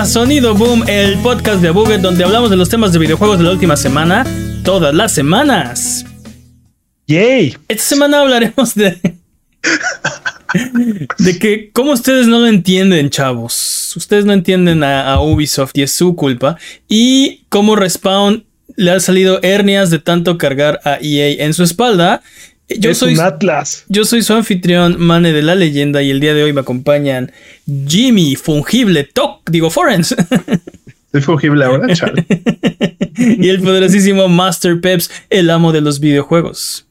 A Sonido Boom, el podcast de Buget donde hablamos de los temas de videojuegos de la última semana, todas las semanas. ¡Yay! Esta semana hablaremos de. de que, ¿cómo ustedes no lo entienden, chavos? Ustedes no entienden a, a Ubisoft y es su culpa. Y cómo Respawn le han salido hernias de tanto cargar a EA en su espalda. Yo Es soy, un Atlas. yo soy su anfitrión, Mane de la leyenda, y el día de hoy me acompañan Jimmy, Fungible, Toc, digo, Forens, Soy fungible ahora, chale. y el poderosísimo Master Peps, el amo de los videojuegos.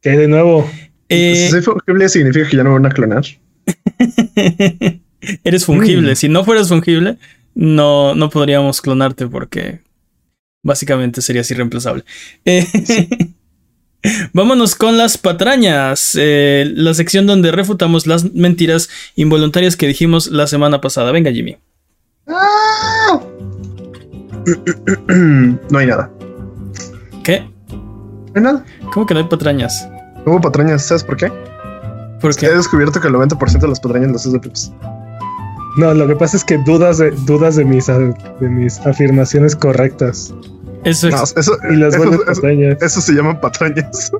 Que de nuevo. Eh, Si soy fungible significa que ya no me van a clonar. Eres fungible. Mm. Si no fueras fungible, no, no podríamos clonarte porque básicamente serías irreemplazable. Eh, Vámonos con las patrañas, eh, la sección donde refutamos las mentiras involuntarias que dijimos la semana pasada. Venga, Jimmy. ¡Ah! No hay nada. ¿Qué? No hay nada. ¿Cómo que no hay patrañas? No hubo patrañas, ¿sabes por qué? Porque He descubierto que el 90% de las patrañas las hace Peps. No, lo que pasa es que dudas de, dudas de, mis, de mis afirmaciones correctas. Eso, No, eso, Y las eso, patrañas. eso se llaman patrañas.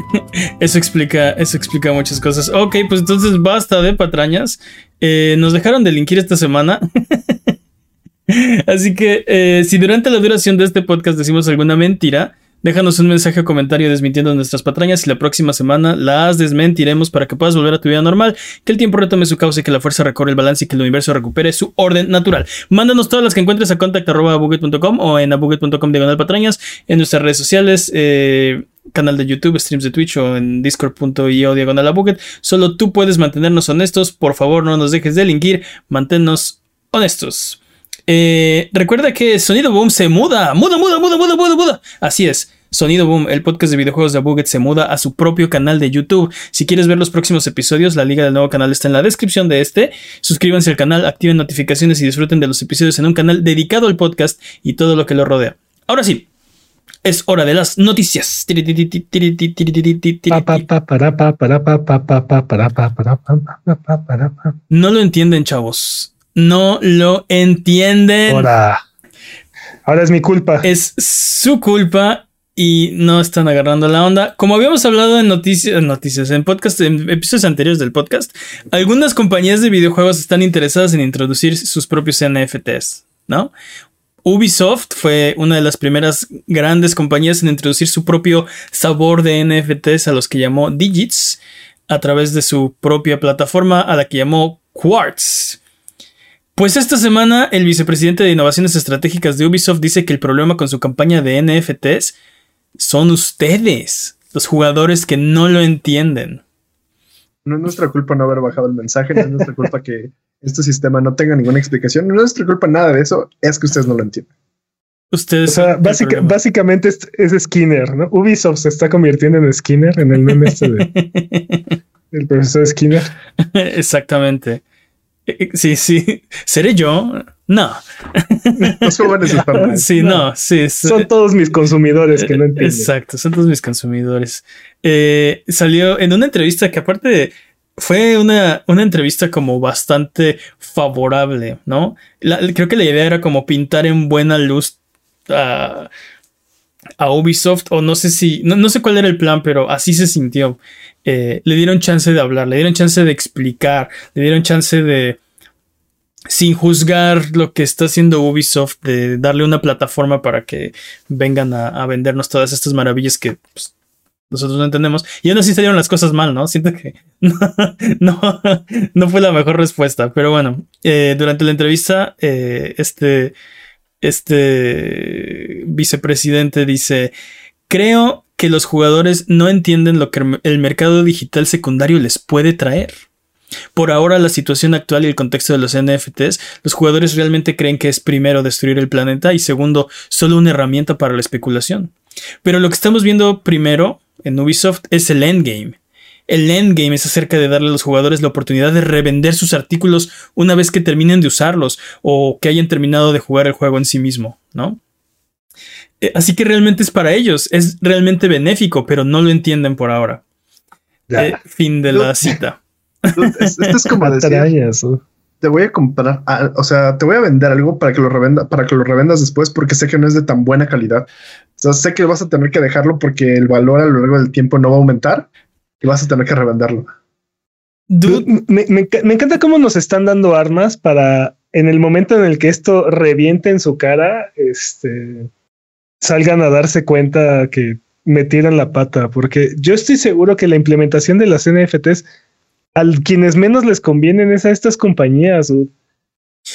eso explica, eso explica muchas cosas. Ok, pues entonces basta de patrañas. Eh, nos dejaron de linkir esta semana. Así que eh, si durante la duración de este podcast decimos alguna mentira, déjanos un mensaje o comentario desmintiendo nuestras patrañas y la próxima semana las desmentiremos para que puedas volver a tu vida normal, que el tiempo retome su causa y que la fuerza recorre el balance y que el universo recupere su orden natural. Mándanos todas las que encuentres a contact.abuget.com o en abuget.com diagonal patrañas en nuestras redes sociales, eh, canal de YouTube, streams de Twitch o en discord.io diagonal abuget. Solo tú puedes mantenernos honestos. Por favor, no nos dejes de linkir. Manténnos honestos. Eh, recuerda que Sonido Boom se muda, muda, muda, muda, muda, muda, muda. Así es. Sonido Boom, el podcast de videojuegos de Abuget, se muda a su propio canal de YouTube. Si quieres ver los próximos episodios, la liga del nuevo canal está en la descripción de este. Suscríbanse al canal, activen notificaciones y disfruten de los episodios en un canal dedicado al podcast y todo lo que lo rodea. Ahora sí, es hora de las noticias. No lo entienden, chavos. No lo entienden. Ahora. Ahora es mi culpa. es su culpa y no están agarrando la onda. Como habíamos hablado en noticias, noticias, en podcast, en episodios anteriores del podcast, algunas compañías de videojuegos están interesadas en introducir sus propios NFTs, ¿no? Ubisoft fue una de las primeras grandes compañías en introducir su propio sabor de NFTs a los que llamó Digits a través de su propia plataforma a la que llamó Quartz. Pues esta semana el vicepresidente de Innovaciones Estratégicas de Ubisoft dice que el problema con su campaña de NFTs son ustedes, los jugadores que no lo entienden. No es nuestra culpa no haber bajado el mensaje, no es nuestra culpa que este sistema no tenga ninguna explicación, no es nuestra culpa nada de eso, es que ustedes no lo entienden. O Ustedes sea, el básica- problema. básicamente es, es Skinner, ¿no? Ubisoft se está convirtiendo en Skinner, en el meme este de, del profesor Skinner. Exactamente. Eh, eh, Sí, sí. ¿Seré yo? No. Los jóvenes están mal. Sí, no, sí. Son todos mis consumidores que no entienden. Exacto, son todos mis consumidores. Eh, salió en una entrevista que aparte de- fue una, una entrevista como bastante favorable, ¿no? La- creo que la idea era como pintar en buena luz a, a Ubisoft, o no sé si, no, no sé cuál era el plan, pero así se sintió. Eh, le dieron chance de hablar, le dieron chance de explicar, le dieron chance de, sin juzgar lo que está haciendo Ubisoft, de darle una plataforma para que vengan a, vendernos todas estas maravillas que pues, nosotros no entendemos. Y aún así salieron las cosas mal, ¿no? Siento que no fue la mejor respuesta. Pero bueno, eh, durante la entrevista, eh, este, este vicepresidente dice, creo que los jugadores no entienden lo que el mercado digital secundario les puede traer. Por ahora, la situación actual y el contexto de los NFTs, los jugadores realmente creen que es primero destruir el planeta y segundo, solo una herramienta para la especulación. Pero lo que estamos viendo primero en Ubisoft es el endgame. El endgame es acerca de darle a los jugadores la oportunidad de revender sus artículos una vez que terminen de usarlos o que hayan terminado de jugar el juego en sí mismo, ¿no? Eh, Así que realmente es para ellos, es realmente benéfico, pero no lo entienden por ahora. Eh, fin de la cita. Esto es, como decir, te voy a comprar, o sea, te voy a vender algo para que lo revenda, para que lo revendas después, porque sé que no es de tan buena calidad. O sea, sé que vas a tener que dejarlo porque el valor a lo largo del tiempo no va a aumentar y vas a tener que revenderlo. me, me, encanta cómo nos están dando armas para en el momento en el que esto reviente en su cara, este salgan a darse cuenta que me tiran la pata, porque yo estoy seguro que la implementación de las NFTs a quienes menos les convienen es a estas compañías.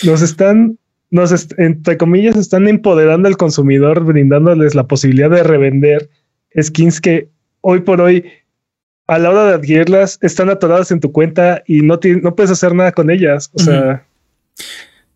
Nos están, nos entre comillas, están empoderando al consumidor, brindándoles la posibilidad de revender skins que hoy por hoy, a la hora de adquirirlas, están atoradas en tu cuenta y no, no puedes hacer nada con ellas. O sea,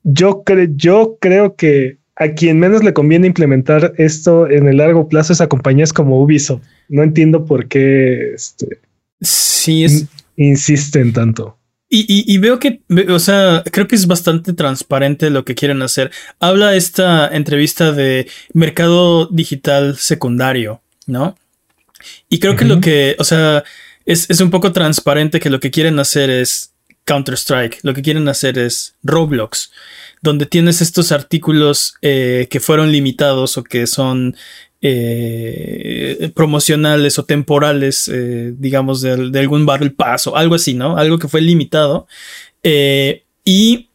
yo, yo creo que a quien menos le conviene implementar esto en el largo plazo es a compañías como Ubisoft. No entiendo por qué este, sí es, insisten tanto. Y, veo que, o sea, creo que es bastante transparente lo que quieren hacer. Habla esta entrevista de mercado digital secundario, ¿no? Y creo que lo que, o sea, es, es, un poco transparente que lo que quieren hacer es Counter-Strike, lo que quieren hacer es Roblox, donde tienes estos artículos eh, que fueron limitados o que son eh, promocionales o temporales, eh, digamos, de, algún Battle Pass o algo así, ¿no? Algo que fue limitado. Eh, y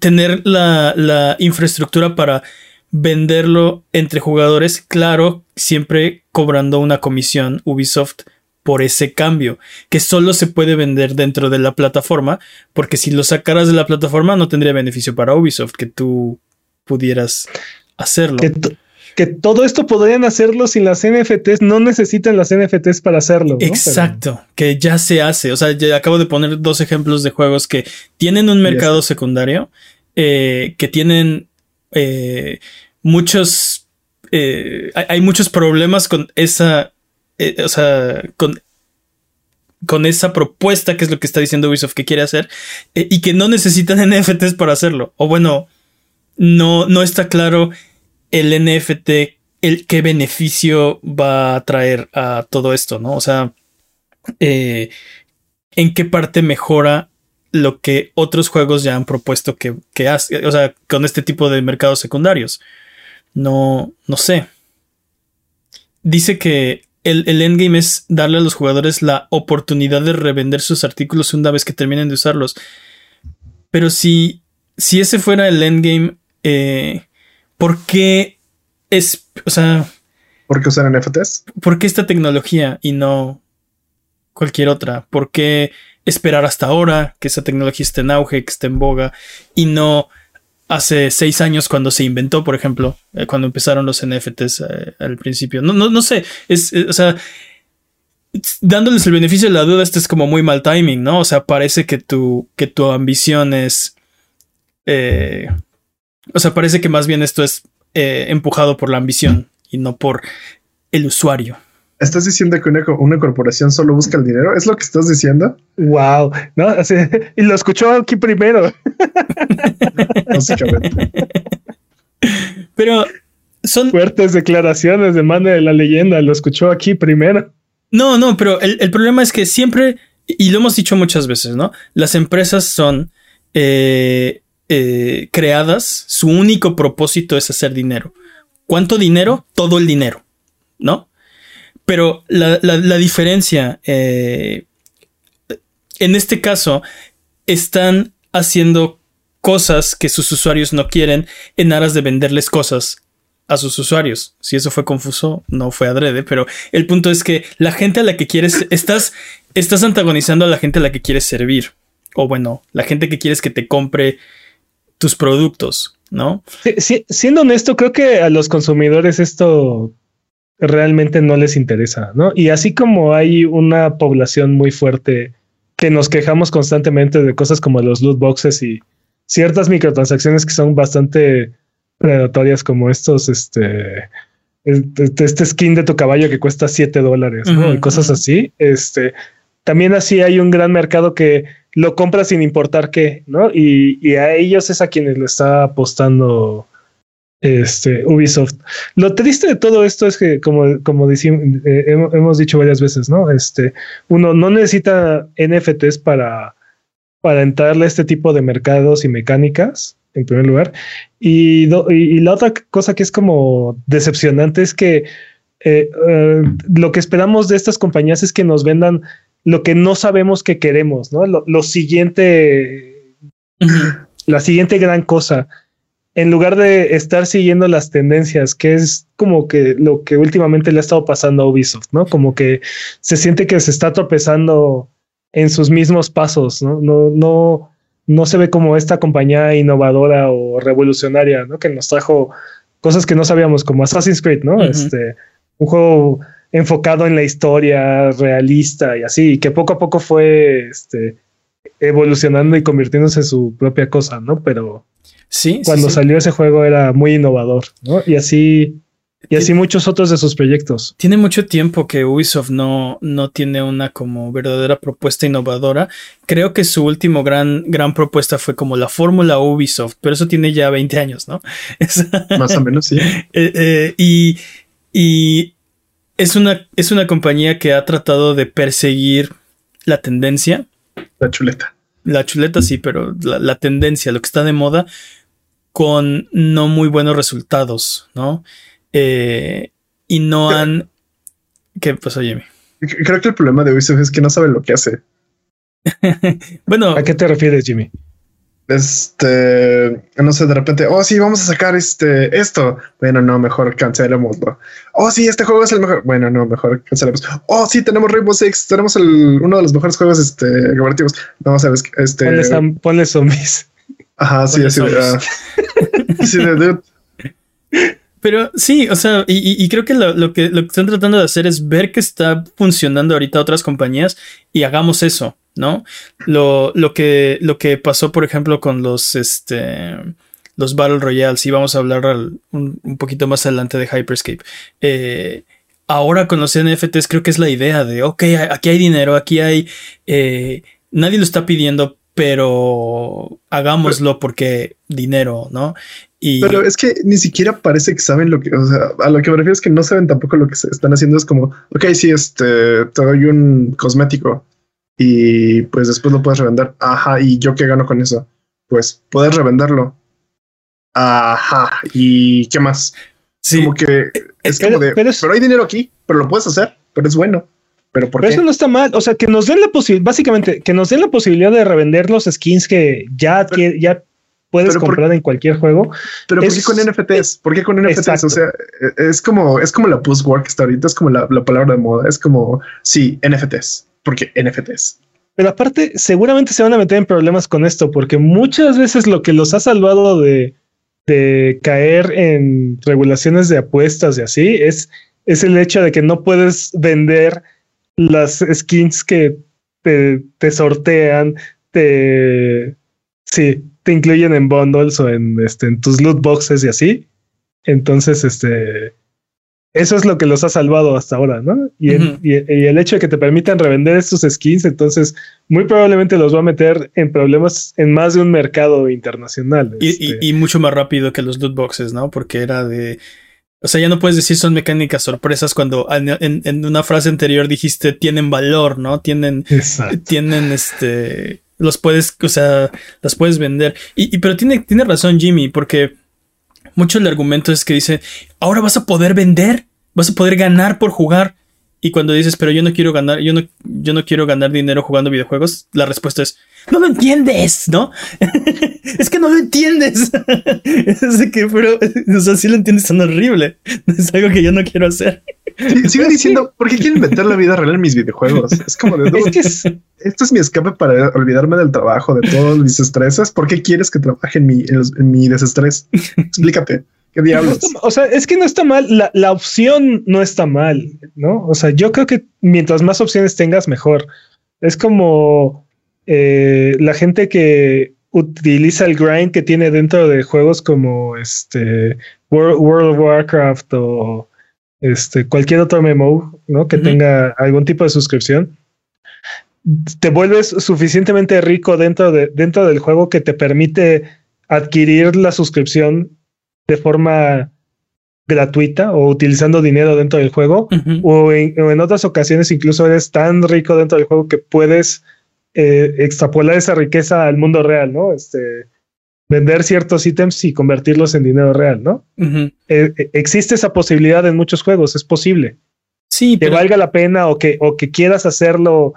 tener la, infraestructura para venderlo entre jugadores, claro, siempre cobrando una comisión Ubisoft por ese cambio, que solo se puede vender dentro de la plataforma, porque si lo sacaras de la plataforma no tendría beneficio para Ubisoft que tú pudieras hacerlo todo esto podrían hacerlo sin las NFTs, no necesitan las NFTs para hacerlo. Exacto, que ya se hace. O sea, ya acabo de poner dos ejemplos de juegos que tienen un mercado secundario, eh, que tienen eh, muchos, eh, hay, muchos problemas con esa, o sea, con con esa propuesta que es lo que está diciendo Ubisoft que quiere hacer y que no necesitan NFTs para hacerlo. O bueno, no, no está claro el NFT, el qué beneficio va a traer a todo esto, ¿no? O sea, eh, en qué parte mejora lo que otros juegos ya han propuesto que, que hace, o sea, con este tipo de mercados secundarios. No, no sé. Dice que el, el, endgame es darle a los jugadores la oportunidad de revender sus artículos una vez que terminen de usarlos. Pero si, si ese fuera el endgame, eh, ¿por qué es, o sea... ¿Por qué usar NFTs? ¿Por qué esta tecnología y no cualquier otra? ¿Por qué esperar hasta ahora que esa tecnología esté en auge, que esté en boga y no hace seis años cuando se inventó, por ejemplo, eh, cuando empezaron los NFTs eh, al principio? No, no, no sé, es, o sea, dándoles el beneficio de la duda, este es como muy mal timing, ¿no? O sea, parece que tu, que tu ambición es... Eh, o sea, parece que más bien esto es eh, empujado por la ambición y no por el usuario. ¿Estás diciendo que una, corporación solo busca el dinero? ¿Es lo que estás diciendo? Wow, no, y lo escuchó aquí primero. Pero son fuertes declaraciones de mano de la leyenda. Lo escuchó aquí primero. No, no, pero el, el, problema es que siempre, y lo hemos dicho muchas veces, ¿no? Las empresas son eh, eh, creadas, su único propósito es hacer dinero. ¿Cuánto dinero? Todo el dinero, ¿no? Pero la, diferencia, eh, en este caso, están haciendo cosas que sus usuarios no quieren en aras de venderles cosas a sus usuarios. Si eso fue confuso, no fue adrede, pero el punto es que la gente a la que quieres, estás, estás antagonizando a la gente a la que quieres servir. O bueno, la gente que quieres que te compre tus productos, ¿no? siendo honesto, creo que a los consumidores esto realmente no les interesa, ¿no? Y así como hay una población muy fuerte que nos quejamos constantemente de cosas como los loot boxes y ciertas microtransacciones que son bastante predatorias como estos, este, este, este skin de tu caballo que cuesta 7 dólares, ¿no? y cosas así, este, también así hay un gran mercado que lo compra sin importar qué, ¿no? Y, a ellos es a quienes le está apostando este, Ubisoft. Lo triste de todo esto es que, como, como decimos, eh, hemos dicho varias veces, ¿no? Este, uno no necesita NFTs para, para entrarle a este tipo de mercados y mecánicas, en primer lugar. Y, y, la otra cosa que es como decepcionante es que eh, eh, lo que esperamos de estas compañías es que nos vendan lo que no sabemos que queremos, ¿no? Lo, siguiente, la siguiente gran cosa, en lugar de estar siguiendo las tendencias, que es como que lo que últimamente le ha estado pasando a Ubisoft, ¿no? Como que se siente que se está tropezando en sus mismos pasos, ¿no? No, no, no se ve como esta compañía innovadora o revolucionaria, ¿no? Que nos trajo cosas que no sabíamos, como Assassin's Creed, ¿no? Este, un juego enfocado en la historia realista y así, que poco a poco fue este, evolucionando y convirtiéndose en su propia cosa, ¿no? Pero sí, cuando salió ese juego era muy innovador, ¿no? Y así, y así muchos otros de sus proyectos. Tiene mucho tiempo que Ubisoft no, no tiene una como verdadera propuesta innovadora. Creo que su último gran, gran propuesta fue como la fórmula Ubisoft, pero eso tiene ya 20 años, ¿no? Más o menos, sí. Eh, eh, y, y es una, es una compañía que ha tratado de perseguir la tendencia. La chuleta. La chuleta sí, pero la, tendencia, lo que está de moda, con no muy buenos resultados, ¿no? Eh, y no han... ¿Qué pasó, Jimmy? Creo que el problema de Ubisoft es que no sabe lo que hace. bueno. ¿A qué te refieres, Jimmy? Este, no sé, de repente, oh, sí, vamos a sacar este, esto. Bueno, no, mejor cancelémoslo. Oh, sí, este juego es el mejor. Bueno, no, mejor cancelemos. Oh, sí, tenemos Rainbow Six, tenemos el, uno de los mejores juegos, este, cooperativos. No, sabes, este. Ponle, ponle zombies. Ajá, sí, así de, ah. sí, de, Pero sí, o sea, y, creo que lo, que lo que están tratando de hacer es ver que está funcionando ahorita otras compañías y hagamos eso. ¿No? Lo, lo, que, lo que pasó, por ejemplo, con los, este, los Battle Royales, y vamos a hablar un, poquito más adelante de Hyperscape. Eh, ahora con los NFTs creo que es la idea de, ok, aquí hay dinero, aquí hay... Eh, nadie lo está pidiendo, pero hagámoslo porque dinero, ¿no? Y... Pero es que ni siquiera parece que saben lo que, o sea, a lo que me refiero es que no saben tampoco lo que se están haciendo. Es como, ok, sí, este, te doy un cosmético y pues después lo puedes revender. Ajá, ¿y yo qué gano con eso? Pues puedes revenderlo. Ajá, ¿y qué más? Sí. Como que es como de, pero, hay dinero aquí, pero lo puedes hacer, pero es bueno. Pero, ¿por eso no está mal. O sea, que nos den la posibilidad, básicamente, que nos den la posibilidad de revender los skins que ya, ya puedes comprar en cualquier juego. Pero ¿por qué con NFTs? ¿Por qué con NFTs? O sea, es como, es como la post-work está ahorita, es como la, la palabra de moda, es como, sí, NFTs porque NFTs. Pero aparte, seguramente se van a meter en problemas con esto, porque muchas veces lo que los ha salvado de, caer en regulaciones de apuestas y así es, es el hecho de que no puedes vender las skins que te, sortean, te, sí, te incluyen en bundles o en, este, en tus loot boxes y así. Entonces, este, eso es lo que los ha salvado hasta ahora, ¿no? Y, el, hecho de que te permitan revender estos skins, entonces muy probablemente los va a meter en problemas en más de un mercado internacional. Y, este. mucho más rápido que los loot boxes, ¿no? Porque era de... O sea, ya no puedes decir son mecánicas sorpresas cuando en, una frase anterior dijiste tienen valor, ¿no? Tienen... Tienen este... Los puedes, o sea, las puedes vender. Y, pero tiene, tiene razón Jimmy, porque mucho el argumento es que dice, ahora vas a poder vender, vas a poder ganar por jugar. Y cuando dices, pero yo no quiero ganar, yo no, yo no quiero ganar dinero jugando videojuegos, la respuesta es, no lo entiendes, ¿no? es que no lo entiendes. es que, pero, o sea, si lo entiendes tan horrible. Es algo que yo no quiero hacer. sigo diciendo, ¿por qué quieren meter la vida real en mis videojuegos? Es como de, es que esto es mi escape para olvidarme del trabajo, de todos mis estreses. ¿Por qué quieres que trabaje en mi, en mi desestrés? Explícate. ¿Qué diablos? o sea, es que no está mal. La, la, opción no está mal, ¿no? O sea, yo creo que mientras más opciones tengas, mejor. Es como eh, la gente que utiliza el grind que tiene dentro de juegos como este World, of Warcraft o este cualquier otro MMO, ¿no? Que tenga algún tipo de suscripción. Te vuelves suficientemente rico dentro, de, dentro del juego que te permite adquirir la suscripción de forma gratuita o utilizando dinero dentro del juego o, en, otras ocasiones incluso eres tan rico dentro del juego que puedes eh, extrapolar esa riqueza al mundo real, ¿no? Este, vender ciertos ítems y convertirlos en dinero real, ¿no? Eh, eh, existe esa posibilidad en muchos juegos, es posible. Sí, que valga la pena o que, o que quieras hacerlo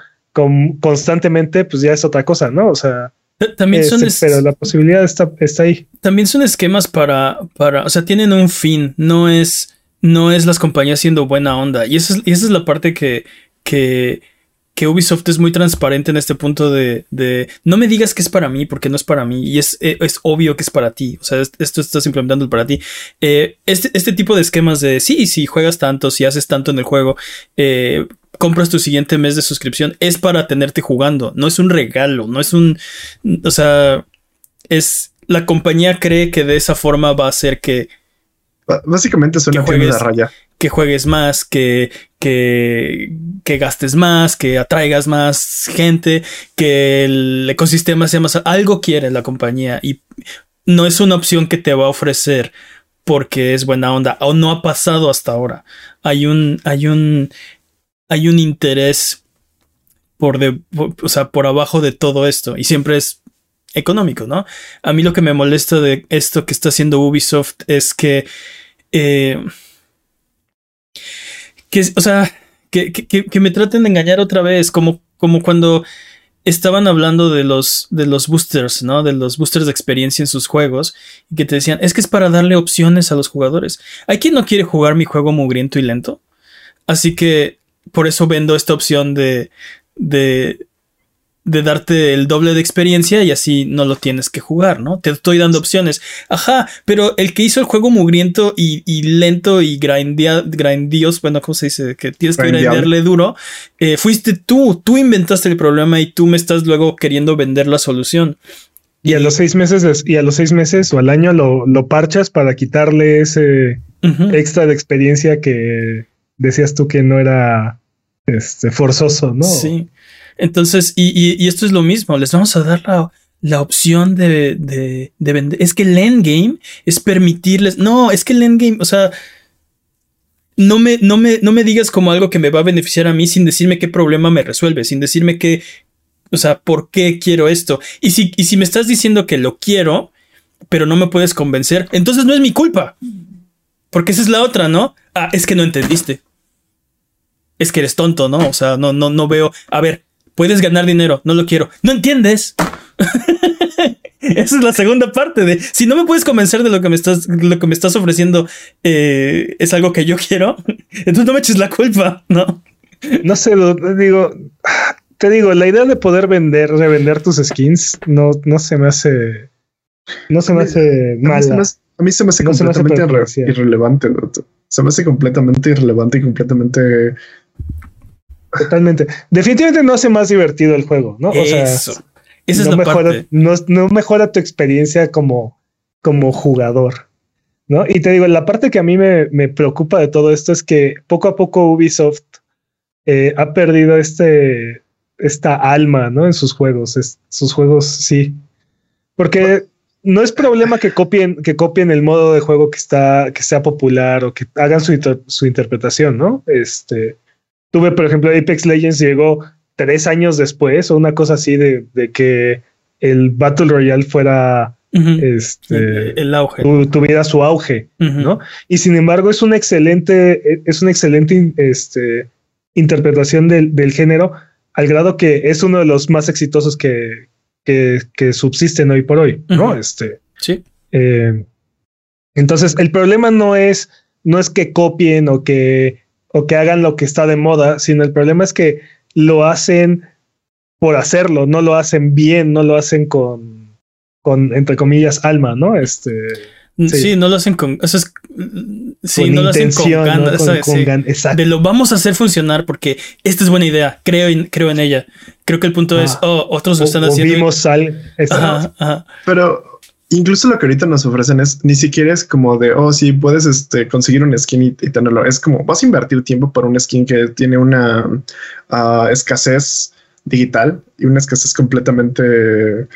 constantemente, pues ya es otra cosa, ¿no? O sea, también son este, pero la posibilidad está, está ahí. También son esquemas para, para, o sea, tienen un fin, no es, no es las compañías siendo buena onda. Y esa es, y esa es la parte que, que, que Ubisoft es muy transparente en este punto de, de, no me digas que es para mí porque no es para mí y es, eh, es obvio que es para ti. O sea, esto estás implementando para ti. Eh, este, este tipo de esquemas de sí, si juegas tanto, si haces tanto en el juego, eh, compras tu siguiente mes de suscripción, es para tenerte jugando, no es un regalo, no es un, o sea, es, la compañía cree que de esa forma va a hacer que... Básicamente es una de raya que juegues más, que, que, que, gastes más, que atraigas más gente, que el ecosistema sea más... Algo quiere la compañía y no es una opción que te va a ofrecer porque es buena onda o no ha pasado hasta ahora. Hay un, hay un, hay un interés por, de, o sea, por abajo de todo esto y siempre es económico, ¿no? A mí lo que me molesta de esto que está haciendo Ubisoft es que eh, que, o sea, que, que, me traten de engañar otra vez, como, como cuando estaban hablando de los, de los boosters, ¿no? De los boosters de experiencia en sus juegos, y que te decían, es que es para darle opciones a los jugadores. Hay quien no quiere jugar mi juego mugriento y lento, así que por eso vendo esta opción de, de, de darte el doble de experiencia y así no lo tienes que jugar, ¿no? Te estoy dando opciones. Ajá, pero el que hizo el juego mugriento y, lento y grandios, bueno, ¿cómo se dice? Que tienes que grindearle duro, eh, fuiste tú, tú inventaste el problema y tú me estás luego queriendo vender la solución. Y a los seis meses, y a los seis meses o al año lo, lo parchas para quitarle ese extra de experiencia que decías tú que no era este, forzoso, ¿no? Sí. Entonces, y, esto es lo mismo, les vamos a dar la, opción de, de, vender. Es que el endgame es permitirles. No, es que el endgame, o sea, no me, no, me, no me digas como algo que me va a beneficiar a mí sin decirme qué problema me resuelve, sin decirme qué, o sea, por qué quiero esto. Y si, y si me estás diciendo que lo quiero, pero no me puedes convencer, entonces no es mi culpa. Porque esa es la otra, ¿no? Ah, es que no entendiste. Es que eres tonto, ¿no? O sea, no, no, no veo. A ver, puedes ganar dinero, no lo quiero. No entiendes. Esa es la segunda parte de si no me puedes convencer de lo que me estás, lo que me estás ofreciendo eh, es algo que yo quiero, entonces no me eches la culpa, ¿no? No sé, digo, te digo, la idea de poder vender, revender tus skins, no, no se me hace, no se me hace mal. A mí se me hace completamente irrelevante. Se me hace completamente irrelevante y completamente Totalmente. Definitivamente no hace más divertido el juego, ¿no? O sea, Esa es no, mejora, No, mejora tu experiencia como, como jugador, ¿no? Y te digo, la parte que a mí me, me preocupa de todo esto es que poco a poco Ubisoft eh, ha perdido este, esta alma, ¿no? En sus juegos, sus juegos, sí. Porque no es problema que copien, que copien el modo de juego que está, que sea popular o que hagan su, su interpretación, ¿no? Este, Tuve, por ejemplo, Apex Legends llegó tres años después o una cosa así de, que el Battle Royale fuera este, el auge. tuviera su auge, ¿no? Y sin embargo, es una excelente, es una excelente este, interpretación del, género, al grado que es uno de los más exitosos que, que, subsisten hoy por hoy, ¿no? Este. Sí. Eh, entonces, el problema no es, no es que copien o que o que hagan lo que está de moda, sino el problema es que lo hacen por hacerlo, no lo hacen bien, no lo hacen con, con entre comillas, alma, ¿no? Este. Sí, no lo hacen con. Eso es, sí, no lo hacen con ganas. De lo vamos a hacer funcionar porque esta es buena idea. Creo, en, creo en ella. Creo que el punto es, oh, otros lo están haciendo. Vimos al. Pero incluso lo que ahorita nos ofrecen es ni siquiera es como de, oh, sí, puedes este, conseguir un skin y, tenerlo. Es como vas a invertir tiempo por un skin que tiene una ah, escasez digital y una escasez completamente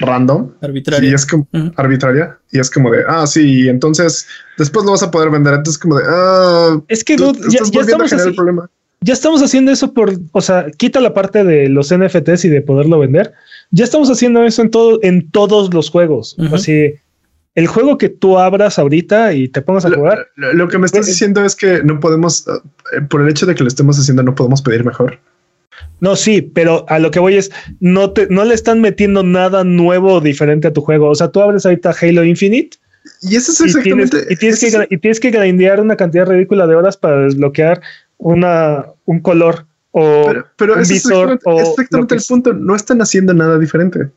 random. Arbitraria. Y es como arbitraria. Y es como de, ah, sí, entonces después lo vas a poder vender. Entonces, como de, ah, es que ya, estamos así. El problema. ya estamos haciendo eso por, o sea, quita la parte de los NFTs y de poderlo vender. Ya estamos haciendo eso en todo, en todos los juegos. Así, el juego que tú abras ahorita y te pongas a jugar. Lo, que me estás pues, diciendo es que no podemos, eh, por el hecho de que lo estemos haciendo, no podemos pedir mejor. No, sí, pero a lo que voy es, no te, no le están metiendo nada nuevo o diferente a tu juego. O sea, tú abres ahorita Halo Infinite. Y eso es exactamente. Y tienes, que, y tienes que grindear una cantidad ridícula de horas para desbloquear una, un color o pero, un visor. Es exactamente, el punto. No están haciendo nada diferente.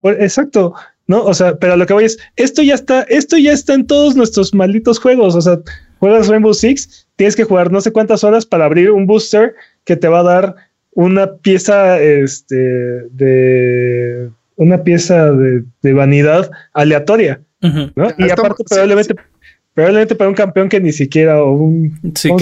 Pues, exacto. No, o sea, pero lo que voy es, esto ya está, esto ya está en todos nuestros malditos juegos. O sea, juegas Rainbow Six, tienes que jugar no sé cuántas horas para abrir un booster que te va a dar una pieza este, de una pieza de, vanidad aleatoria. ¿no? Y aparte, probablemente, probablemente para un campeón que ni siquiera o un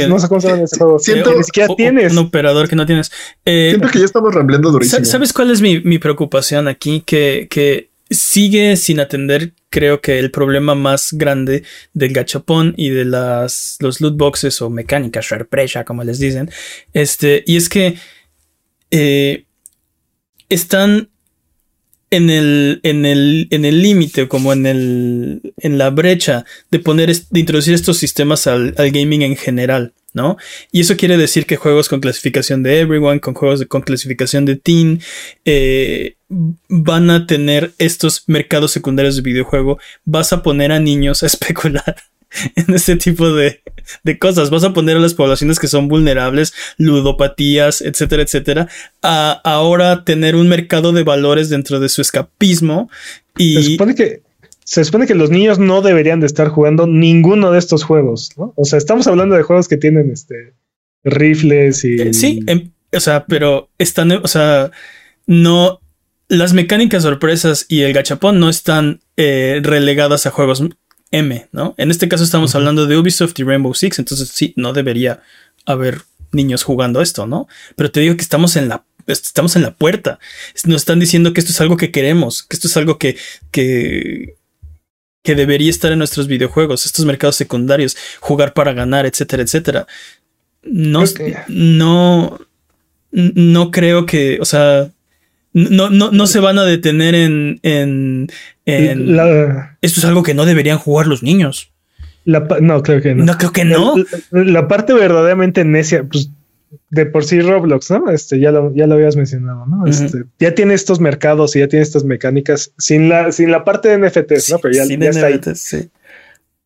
no sé cómo se llama ese juego. Siento, ni siquiera tienes. Un operador que no tienes. Eh, siento que ya estamos rambleando durísimo. ¿Sabes cuál es mi, mi preocupación aquí? Que, que sigue sin atender, creo que el problema más grande del gachapón y de las los loot boxes o mecánicas sorpresa, como les dicen. Este, y es que eh, están en el en el en el límite como en el en la brecha de poner introducir estos sistemas al, gaming en general ¿no? Y eso quiere decir que juegos con clasificación de everyone, con juegos con clasificación de teen, eh, van a tener estos mercados secundarios de videojuego. Vas a poner a niños a especular en este tipo de, cosas. Vas a poner a las poblaciones que son vulnerables, ludopatías, etcétera, etcétera, a ahora tener un mercado de valores dentro de su escapismo. Y se supone que se supone que los niños no deberían de estar jugando ninguno de estos juegos, ¿no? O sea, estamos hablando de juegos que tienen este rifles y. Eh, sí, em, o sea, pero están, o sea, no. Las mecánicas sorpresas y el gachapón no están eh, relegadas a juegos M, ¿no? En este caso estamos hablando de Ubisoft y Rainbow Six, entonces sí, no debería haber niños jugando esto, ¿no? Pero te digo que estamos en la estamos en la puerta. Nos están diciendo que esto es algo que queremos, que esto es algo que, que, que debería estar en nuestros videojuegos, estos mercados secundarios, jugar para ganar, etcétera, etcétera. No, no, no creo que, o sea, no, no, no se van a detener en, en, esto es algo que no deberían jugar los niños. no, creo que no. No, creo que no. La, parte verdaderamente necia, pues de por sí Roblox, ¿no? Este, ya lo, ya lo habías mencionado, ¿no? Este, ya tiene estos mercados y ya tiene estas mecánicas sin la, sin la parte de NFTs, ¿no? Pero ya, está ahí. Sí.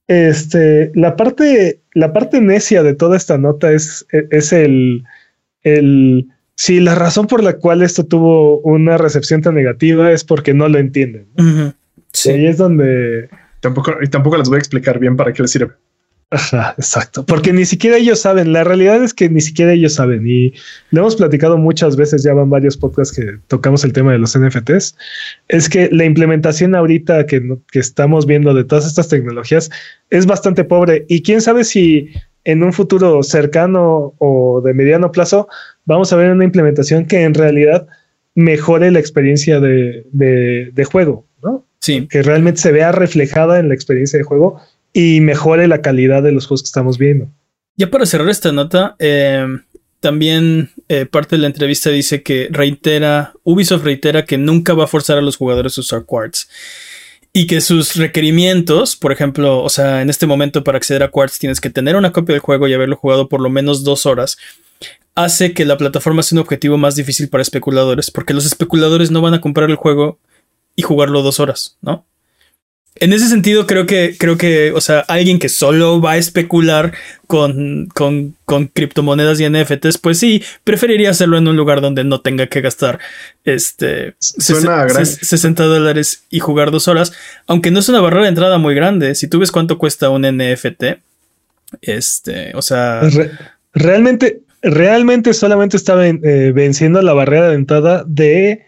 Este, la parte, la parte necia de toda esta nota es, es el, el si la razón por la cual esto tuvo una recepción tan negativa es porque no lo entienden. Sí. Y ahí es donde... Tampoco, y tampoco les voy a explicar bien para qué les sirve. Ajá, exacto, porque ni siquiera ellos saben. La realidad es que ni siquiera ellos saben y lo hemos platicado muchas veces. Ya van varios podcasts que tocamos el tema de los NFTs. Es que la implementación ahorita que, que estamos viendo de todas estas tecnologías es bastante pobre y quién sabe si en un futuro cercano o de mediano plazo vamos a ver una implementación que en realidad mejore la experiencia de, juego, ¿no? Sí. Que realmente se vea reflejada en la experiencia de juego y mejore la calidad de los juegos que estamos viendo. Ya para cerrar esta nota, eh, también eh, parte de la entrevista dice que reitera, Ubisoft reitera que nunca va a forzar a los jugadores a usar Quartz. Y que sus requerimientos, por ejemplo, o sea, en este momento para acceder a Quartz tienes que tener una copia del juego y haberlo jugado por lo menos dos horas hace que la plataforma sea un objetivo más difícil para especuladores, porque los especuladores no van a comprar el juego y jugarlo dos horas, ¿no? En ese sentido, creo que, creo que, o sea, alguien que solo va a especular con, con, con criptomonedas y NFTs, pues sí, preferiría hacerlo en un lugar donde no tenga que gastar este 60 dólares y jugar dos horas, aunque no es una barrera de entrada muy grande. Si tú ves cuánto cuesta un NFT, este, o sea. realmente, realmente solamente está eh, venciendo la barrera de entrada de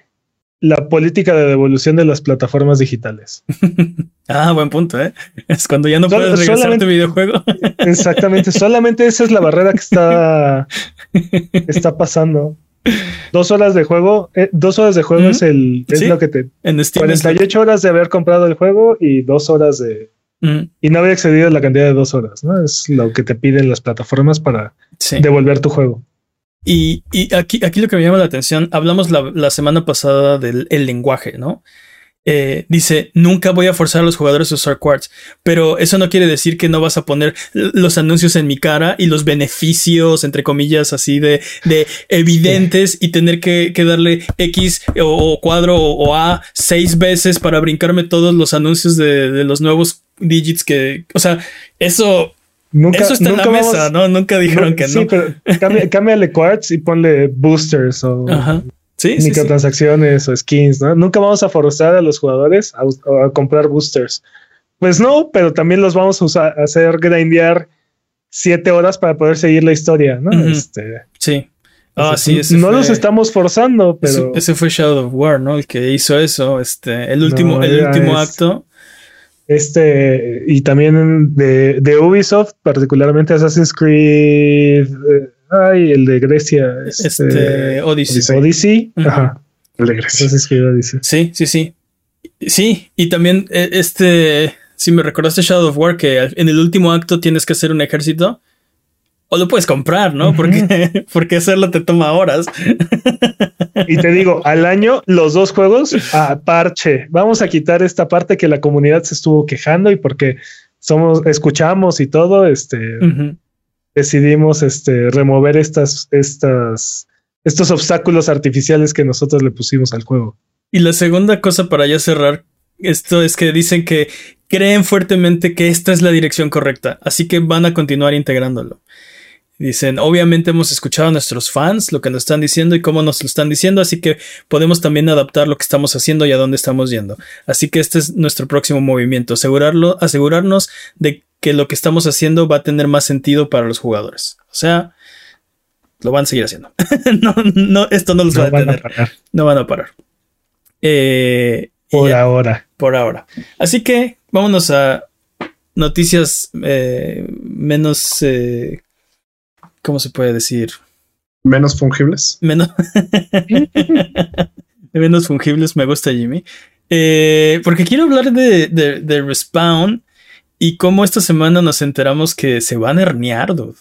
la política de devolución de las plataformas digitales. ah, buen punto, ¿eh? Es cuando ya no puedes regresar tu videojuego. exactamente, solamente esa es la barrera que está, está pasando. Dos horas de juego, eh, dos horas de juego es el es lo que te en Steam 48 horas de haber comprado el juego y dos horas de y no haber excedido la cantidad de dos horas, ¿no? Es lo que te piden las plataformas para devolver tu juego. Y, aquí, aquí lo que me llama la atención, hablamos la, semana pasada del lenguaje, ¿no? Eh, dice, nunca voy a forzar a los jugadores a usar Quartz, pero eso no quiere decir que no vas a poner los anuncios en mi cara y los beneficios, entre comillas, así de, de evidentes y tener que, darle X o, cuadro o, A seis veces para brincarme todos los anuncios de, los nuevos digits que, o sea, eso... Nunca, eso está en la mesa, ¿no? Nunca dijeron que no. Sí, pero cámbiale Quartz y ponle boosters o... Ajá microtransacciones o skins, ¿no? Nunca vamos a forzar a los jugadores a, comprar boosters. Pues no, pero también los vamos a usar, a hacer grindear siete horas para poder seguir la historia, ¿no? este, sí. Ah, sí, no los estamos forzando, pero. Ese, fue Shadow of War, ¿no? El que hizo eso. Este, el último, el último acto. Este, y también de, de, Ubisoft, particularmente Assassin's Creed. Ay, el de Grecia. Este, este Odyssey. Odyssey. Ajá. El de Grecia. Sí, sí, sí. Sí, y también eh, este, si me recordaste Shadow of War, que en el último acto tienes que hacer un ejército, o lo puedes comprar, ¿no? porque, porque hacerlo te toma horas. y te digo, al año los dos juegos a parche. Vamos a quitar esta parte que la comunidad se estuvo quejando y porque somos, escuchamos y todo, este, decidimos este, remover estas, estas, estos obstáculos artificiales que nosotros le pusimos al juego. Y la segunda cosa para ya cerrar esto es que dicen que creen fuertemente que esta es la dirección correcta, así que van a continuar integrándolo. Dicen, obviamente hemos escuchado a nuestros fans lo que nos están diciendo y cómo nos lo están diciendo, así que podemos también adaptar lo que estamos haciendo y a dónde estamos yendo. Así que este es nuestro próximo movimiento, asegurarlo, asegurarnos de que lo que estamos haciendo va a tener más sentido para los jugadores. O sea, lo van a seguir haciendo. no, no, esto no los va a detener. no van a parar. Eh, por ahora. Por ahora. Así que vámonos a noticias eh, menos. Eh, ¿Cómo se puede decir? Menos fungibles. Menos. menos fungibles, me gusta Jimmy. porque quiero hablar de, de, de Respawn y cómo esta semana nos enteramos que se van a herniar, dude.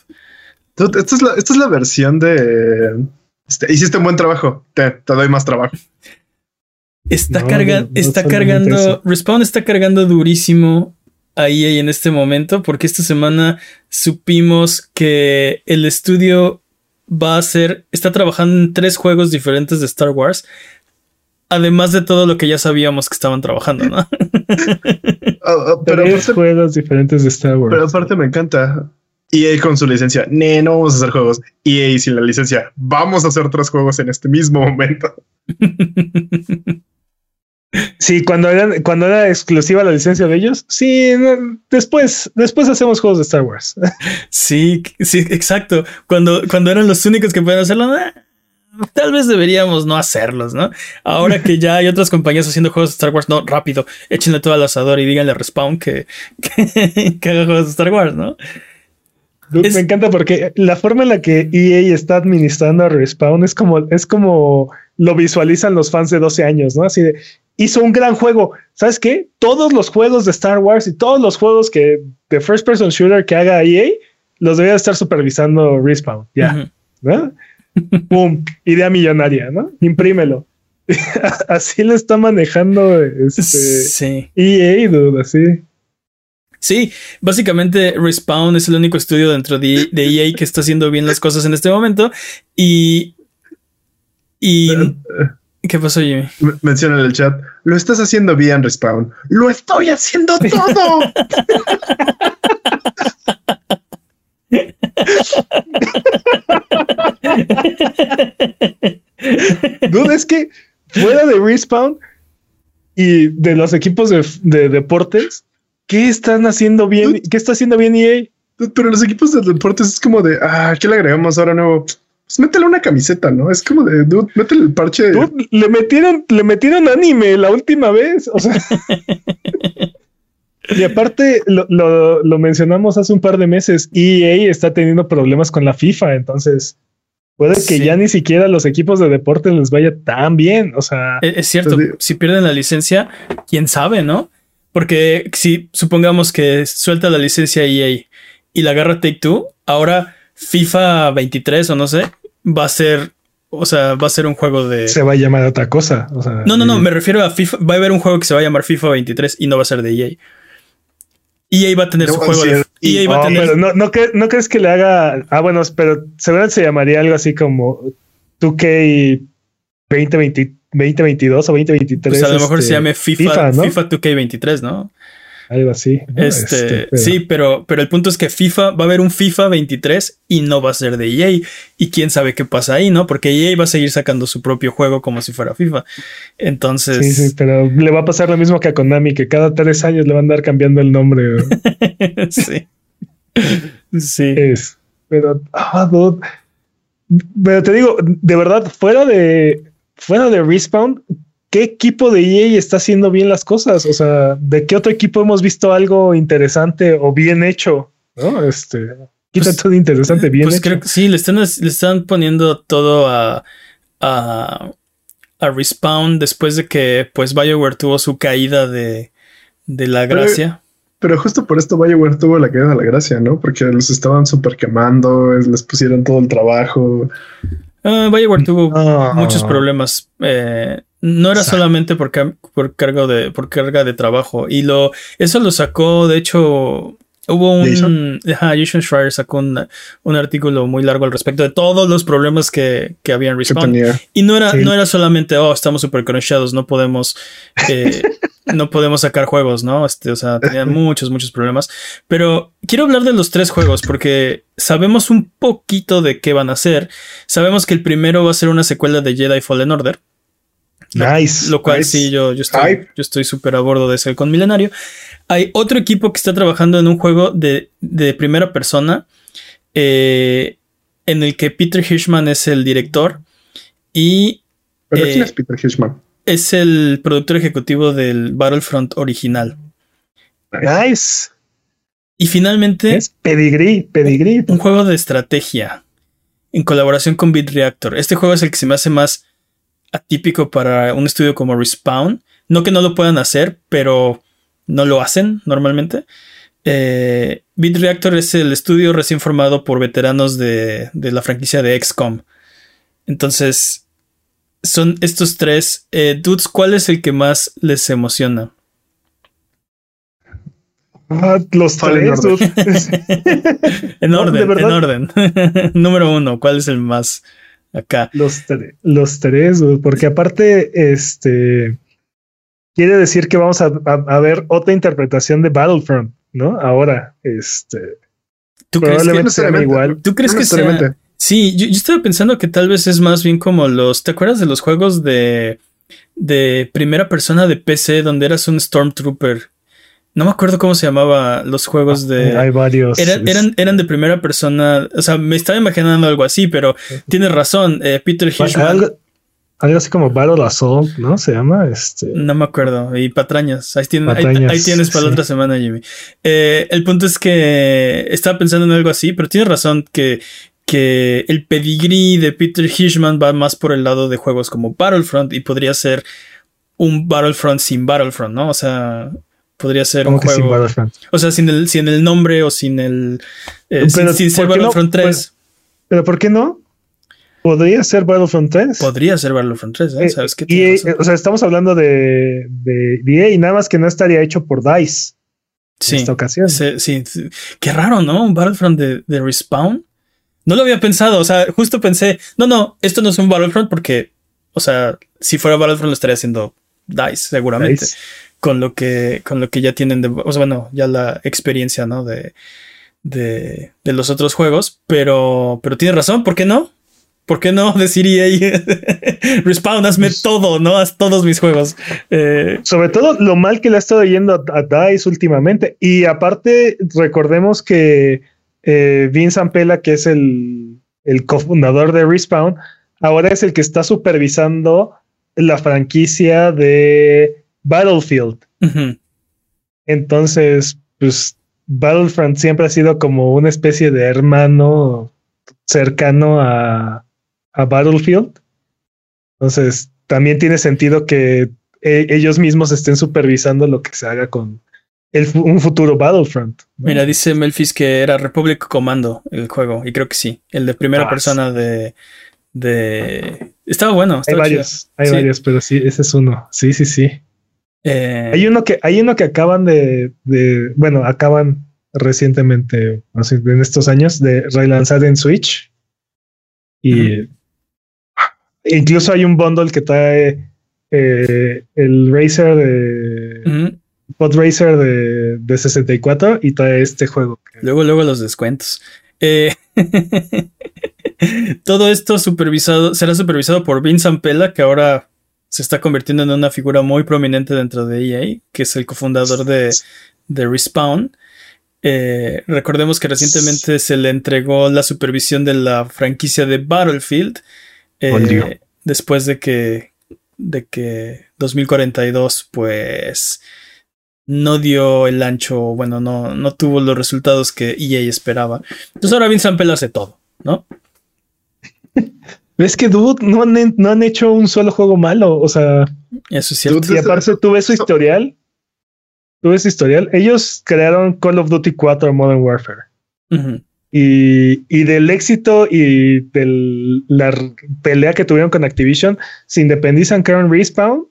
Esta es la, esta es la versión de. Este, hiciste un buen trabajo. Te, doy más trabajo. Está, cargando, está cargando. Respawn está cargando durísimo ahí en este momento. Porque esta semana supimos que el estudio va a ser. Está trabajando en tres juegos diferentes de Star Wars. Además de todo lo que ya sabíamos que estaban trabajando, ¿no? Oh, oh, pero aparte, juegos diferentes de Star Wars. Pero aparte me encanta. EA con su licencia. No vamos a hacer juegos. EA sin la licencia. Vamos a hacer otros juegos en este mismo momento. Sí, cuando era, cuando era exclusiva la licencia de ellos, sí, después, después hacemos juegos de Star Wars. Sí, sí, exacto. Cuando, cuando eran los únicos que pueden hacerlo, tal vez deberíamos no hacerlos, ¿no? Ahora que ya hay otras compañías haciendo juegos de Star Wars, no, rápido, échenle todo al asador y díganle a Respawn que, que, haga juegos de Star Wars, ¿no? Me encanta porque la forma en la que EA está administrando a Respawn es como, es como lo visualizan los fans de 12 años, ¿no? Así de, hizo un gran juego. ¿Sabes qué? Todos los juegos de Star Wars y todos los juegos que de first person shooter que haga EA los debería estar supervisando Respawn. Ya. ¿no? ¡Pum! Idea millonaria, ¿no? Imprímelo. así lo está manejando este sí. EA, dude, así. Sí, básicamente Respawn es el único estudio dentro de, EA que está haciendo bien las cosas en este momento. Y. Y. ¿Qué pasó, Jimmy? Menciona en el chat. Lo estás haciendo bien, Respawn. Lo estoy haciendo todo. Dude, es que fuera de Respawn y de los equipos de, deportes, ¿qué están haciendo bien? ¿Qué está haciendo bien EA? Pero los equipos de deportes es como de, ah, ¿qué le agregamos ahora nuevo? Pues métele una camiseta, ¿no? Es como de, dude, métele el parche. le metieron, le metieron anime la última vez. O sea. Y aparte, lo, mencionamos hace un par de meses, EA está teniendo problemas con la FIFA, entonces puede que ya ni siquiera los equipos de deporte les vaya tan bien. O sea, es, cierto, si pierden la licencia, quién sabe, ¿no? Porque si supongamos que suelta la licencia EA y la agarra Take Two, ahora FIFA 23 o no sé, va a ser o sea, va a ser un juego de. Se va a llamar otra cosa. no, no, no. Me refiero a FIFA. Va a haber un juego que se va a llamar FIFA 23 y no va a ser de EA. EA va a tener su juego de. EA va a tener. Pero no, no, no, crees que le haga. Ah, bueno, pero seguramente se llamaría algo así como 2K 2022 o 2023. Pues a lo mejor se este, llame FIFA, FIFA, FIFA 2K23, ¿no? Algo así. Este, este Sí, pero, pero el punto es que FIFA va a haber un FIFA 23 y no va a ser de EA. Y quién sabe qué pasa ahí, ¿no? Porque EA va a seguir sacando su propio juego como si fuera FIFA. Entonces. Sí, sí, pero le va a pasar lo mismo que a Konami, que cada tres años le van a andar cambiando el nombre. sí. sí. Es, pero, ah, pero te digo, de verdad, fuera de, fuera de Respawn, ¿qué equipo de EA está haciendo bien las cosas? O sea, ¿de qué otro equipo hemos visto algo interesante o bien hecho? ¿No? Este, ¿qué pues, tanto de interesante bien pues Creo que sí, le están, le están poniendo todo a, a, a Respawn después de que pues BioWare tuvo su caída de, de la gracia. Pero, justo por esto BioWare tuvo la caída de la gracia, ¿no? Porque los estaban súper quemando, les pusieron todo el trabajo. Uh, BioWare tuvo muchos problemas. Eh, no era solamente por, por, cargo de, por carga de trabajo. Y lo, eso lo sacó, de hecho, hubo un. Jason Schreier sacó un, un, artículo muy largo al respecto de todos los problemas que, que había en Respawn. Y no era, no era solamente, oh, estamos super conectados, no podemos. Eh, no podemos sacar juegos, ¿no? Este, o sea, tenían muchos, muchos problemas. Pero quiero hablar de los tres juegos porque sabemos un poquito de qué van a ser. Sabemos que el primero va a ser una secuela de Jedi Fallen Order. Nice. Lo cual sí, yo, yo estoy yo estoy súper a bordo de ese con Milenario. Hay otro equipo que está trabajando en un juego de, primera persona eh, en el que Peter Hirschman es el director y... ¿Pero quién eh, es Peter Hirschman? Es el productor ejecutivo del Battlefront original. Nice. Y finalmente... Es Pedigree, Pedigree. Un juego de estrategia en colaboración con BitReactor. Este juego es el que se me hace más atípico para un estudio como Respawn. No que no lo puedan hacer, pero no lo hacen normalmente. Eh, BitReactor es el estudio recién formado por veteranos de, la franquicia de XCOM. Entonces, son estos tres. Eh, dudes, ¿cuál es el que más les emociona? Ah, los tres. en orden, en orden. Número uno, ¿cuál es el más acá. Los, los tres, porque aparte, este quiere decir que vamos a, ver otra interpretación de Battlefront, ¿no? Ahora, este. ¿Tú crees que igual? ¿Tú crees que sea? Sí, yo, estaba pensando que tal vez es más bien como los. ¿Te acuerdas de los juegos de de primera persona de PC donde eras un Stormtrooper no me acuerdo cómo se llamaba los juegos de. Hay varios. Eran, eran, de primera persona. O sea, me estaba imaginando algo así, pero tienes razón. Eh, Peter Hitchman. Algo, así como Battle Assault, ¿no? Se llama este. No me acuerdo. Y patrañas. Ahí, ahí, tienes para la otra semana, Jimmy. Eh, el punto es que estaba pensando en algo así, pero tienes razón que, que el pedigree de Peter Hitchman va más por el lado de juegos como Battlefront y podría ser un Battlefront sin Battlefront, ¿no? O sea, Podría ser un juego. o sea, sin el, sin el nombre o sin el. Eh, sin, ser Battlefront 3. pero ¿por qué no? Podría ser Battlefront 3. Podría ser Battlefront 3, ¿eh? ¿Sabes qué? Y, o sea, estamos hablando de, de, EA y nada más que no estaría hecho por DICE. Sí. En esta ocasión. Sí, sí, Qué raro, ¿no? Un Battlefront de, de, Respawn. No lo había pensado. O sea, justo pensé, no, no, esto no es un Battlefront porque, o sea, si fuera Battlefront lo estaría haciendo DICE, seguramente con lo que, con lo que ya tienen de, o sea, bueno, ya la experiencia, ¿no? De, de, de los otros juegos, pero, pero tiene razón, ¿por qué no? ¿Por qué no decir EA? Respawn, hazme pues todo, ¿no? Haz todos mis juegos. Eh, Sobre todo lo mal que le ha estado yendo a, DICE últimamente. Y aparte, recordemos que eh, Vince Ampela, que es el, el cofundador de Respawn, ahora es el que está supervisando la franquicia de Battlefield. Entonces, pues Battlefront siempre ha sido como una especie de hermano cercano a, Battlefield. Entonces, también tiene sentido que e, ellos mismos estén supervisando lo que se haga con el, un futuro Battlefront. Mira, dice Melfis que era Republic Commando el juego, y creo que sí, el de primera ah, persona de, de... Estaba bueno. hay varios, hay varios, pero sí, ese es uno. Sí, sí, sí. Eh, hay uno que, hay uno que acaban de, de bueno, acaban recientemente, así, en estos años, de relanzar en Switch. Y incluso hay un bundle que trae eh, el Racer de Pod Racer de, de, 64 y trae este juego. Luego, luego los descuentos. Eh, todo esto supervisado, será supervisado por Vince Ampela, que ahora se está convirtiendo en una figura muy prominente dentro de EA, que es el cofundador de, de Respawn. Eh, recordemos que recientemente se le entregó la supervisión de la franquicia de Battlefield. Eh, después de que, de que 2042, pues no dio el ancho, bueno, no, no tuvo los resultados que EA esperaba. Entonces ahora Vince Ampel hace todo, ¿no? ¿Ves que Dude no han, no han hecho un solo juego malo? O sea, eso es cierto. Y aparte, tú ves su historial tú ves historial, ellos crearon Call of Duty 4 Modern Warfare. y, y, del éxito y de la pelea que tuvieron con Activision, se independizan, crean Respawn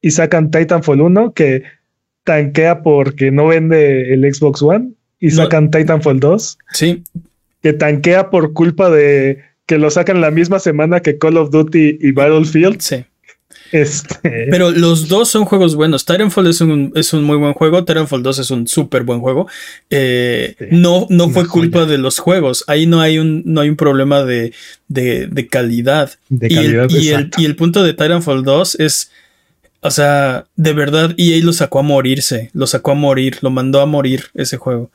y sacan Titanfall 1 que tanquea porque no vende el Xbox One y sacan Titanfall 2. Sí. Que tanquea por culpa de que lo sacan la misma semana que Call of Duty y Battlefield. Sí. Este... Pero los dos son juegos buenos. Titanfall es un, es un muy buen juego. Titanfall 2 es un súper buen juego. Eh, no no fue culpa de los juegos. Ahí no hay un, no hay un problema de, de, calidad. y, el, y, el, punto de Titanfall 2 es. O sea, de verdad, EA lo sacó a morirse. Lo sacó a morir. Lo mandó a morir ese juego.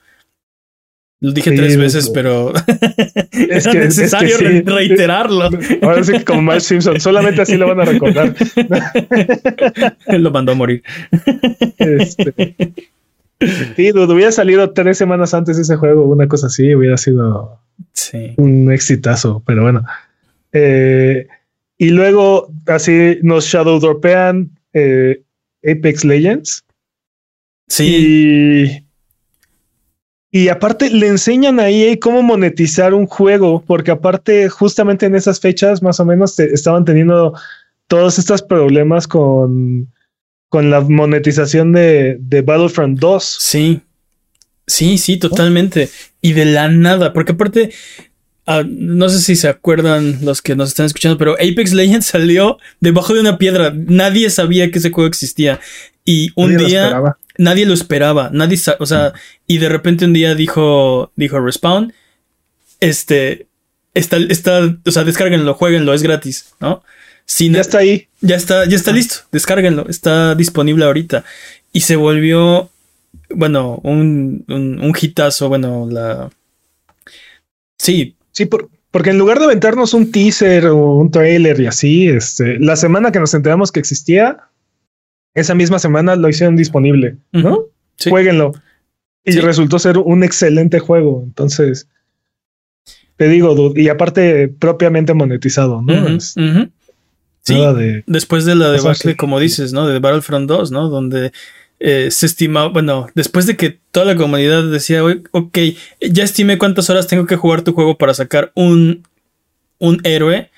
Lo dije tres veces, pero es que, necesario reiterarlo. Ahora sí que como Mark Simpson, solamente así lo van a recordar. lo mandó a morir. Este. Sí, hubiera salido tres semanas antes ese juego, una cosa así, hubiera sido un exitazo, pero bueno. Eh, y luego así nos shadow dropean eh, Apex Legends. Sí. Y y aparte le enseñan a EA cómo monetizar un juego, porque aparte justamente en esas fechas más o menos estaban teniendo todos estos problemas con, con la monetización de, de Battlefront 2. Sí, sí, sí, totalmente. Y de la nada, porque aparte, ah, no sé si se acuerdan los que nos están escuchando, pero Apex Legends salió debajo de una piedra. Nadie sabía que ese juego existía. Y un día nadie lo esperaba, nadie, o sea, y de repente un día dijo, dijo Respawn, este, está, está, o sea, descárguenlo, jueguenlo, es gratis, ¿no? ya está ahí. Ya está, ya está listo, descárguenlo, está disponible ahorita. Y se volvió, bueno, un, un, hitazo, bueno, la... Sí. Sí, porque en lugar de aventarnos un teaser o un trailer y así, este, la semana que nos enteramos que existía, esa misma semana lo hicieron disponible, ¿no? Jueguenlo. Y resultó ser un excelente juego. Entonces, te digo, y aparte propiamente monetizado, ¿no? Sí, después de la debacle, como dices, ¿no? De Battlefront 2, ¿no? Donde eh, se estimaba, bueno, después de que toda la comunidad decía, ok, ya estimé cuántas horas tengo que jugar tu juego para sacar un, un héroe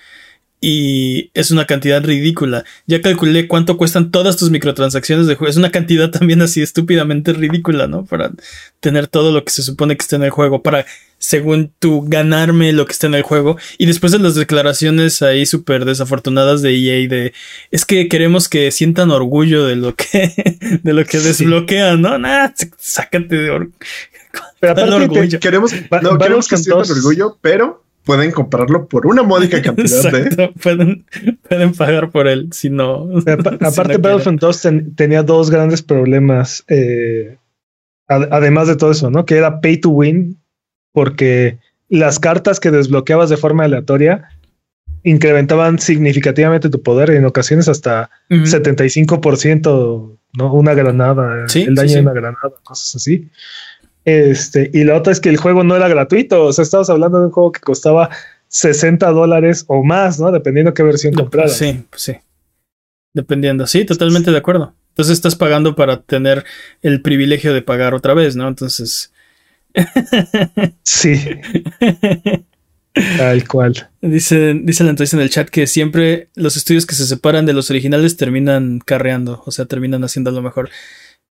y es una cantidad ridícula. Ya calculé cuánto cuestan todas tus microtransacciones de juego. Es una cantidad también así estúpidamente ridícula, ¿no? Para tener todo lo que se supone que está en el juego, para, según tú, ganarme lo que está en el juego. Y después de las declaraciones ahí súper desafortunadas de EA de, es que queremos que sientan orgullo de lo que, de lo que desbloquean, ¿no? Nada, sácate de orgullo. Pero aparte, queremos, no, queremos que sientan orgullo, pero pueden comprarlo por una módica cantidad de. Pueden, pueden pagar por él, si no. aparte, Battlefront 2 tenía dos grandes problemas. Eh, además de todo eso, ¿no? Que era pay to win, porque las cartas que desbloqueabas de forma aleatoria incrementaban significativamente tu poder, en ocasiones hasta 75%, ¿no? Una granada, el daño de una granada, cosas así. Este, y la otra es que el juego no era gratuito. O sea, estamos hablando de un juego que costaba 60 dólares o más, ¿no? Dependiendo qué versión compraras. Sí, sí. Dependiendo. Sí, totalmente de acuerdo. Entonces estás pagando para tener el privilegio de pagar otra vez, ¿no? Entonces. sí. Tal cual. Dice, dice la entonces en el chat que siempre los estudios que se separan de los originales terminan carreando, o sea, terminan haciendo lo mejor.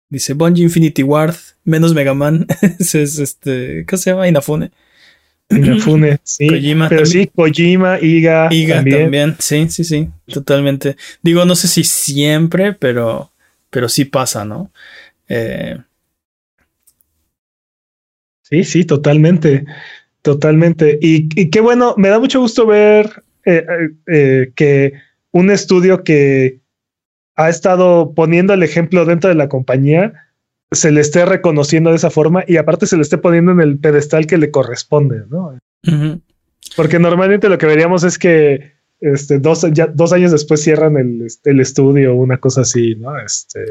Dice Bungie Infinity Ward, menos Mega Man. es este, ¿qué se llama? Inafune. Inafune, sí. Kojima pero sí, Kojima, Iga. Iga también. Sí, sí, sí, totalmente. Digo, no sé si siempre, pero, pero sí pasa, ¿no? Eh, sí, sí, totalmente. Totalmente. Y, qué bueno, me da mucho gusto ver eh, eh, que un estudio que ha estado poniendo el ejemplo dentro de la compañía se le esté reconociendo de esa forma y aparte se le esté poniendo en el pedestal que le corresponde, ¿no? Porque normalmente lo que veríamos es que este, dos, dos años después cierran el, este, el estudio una cosa así, ¿no? Este,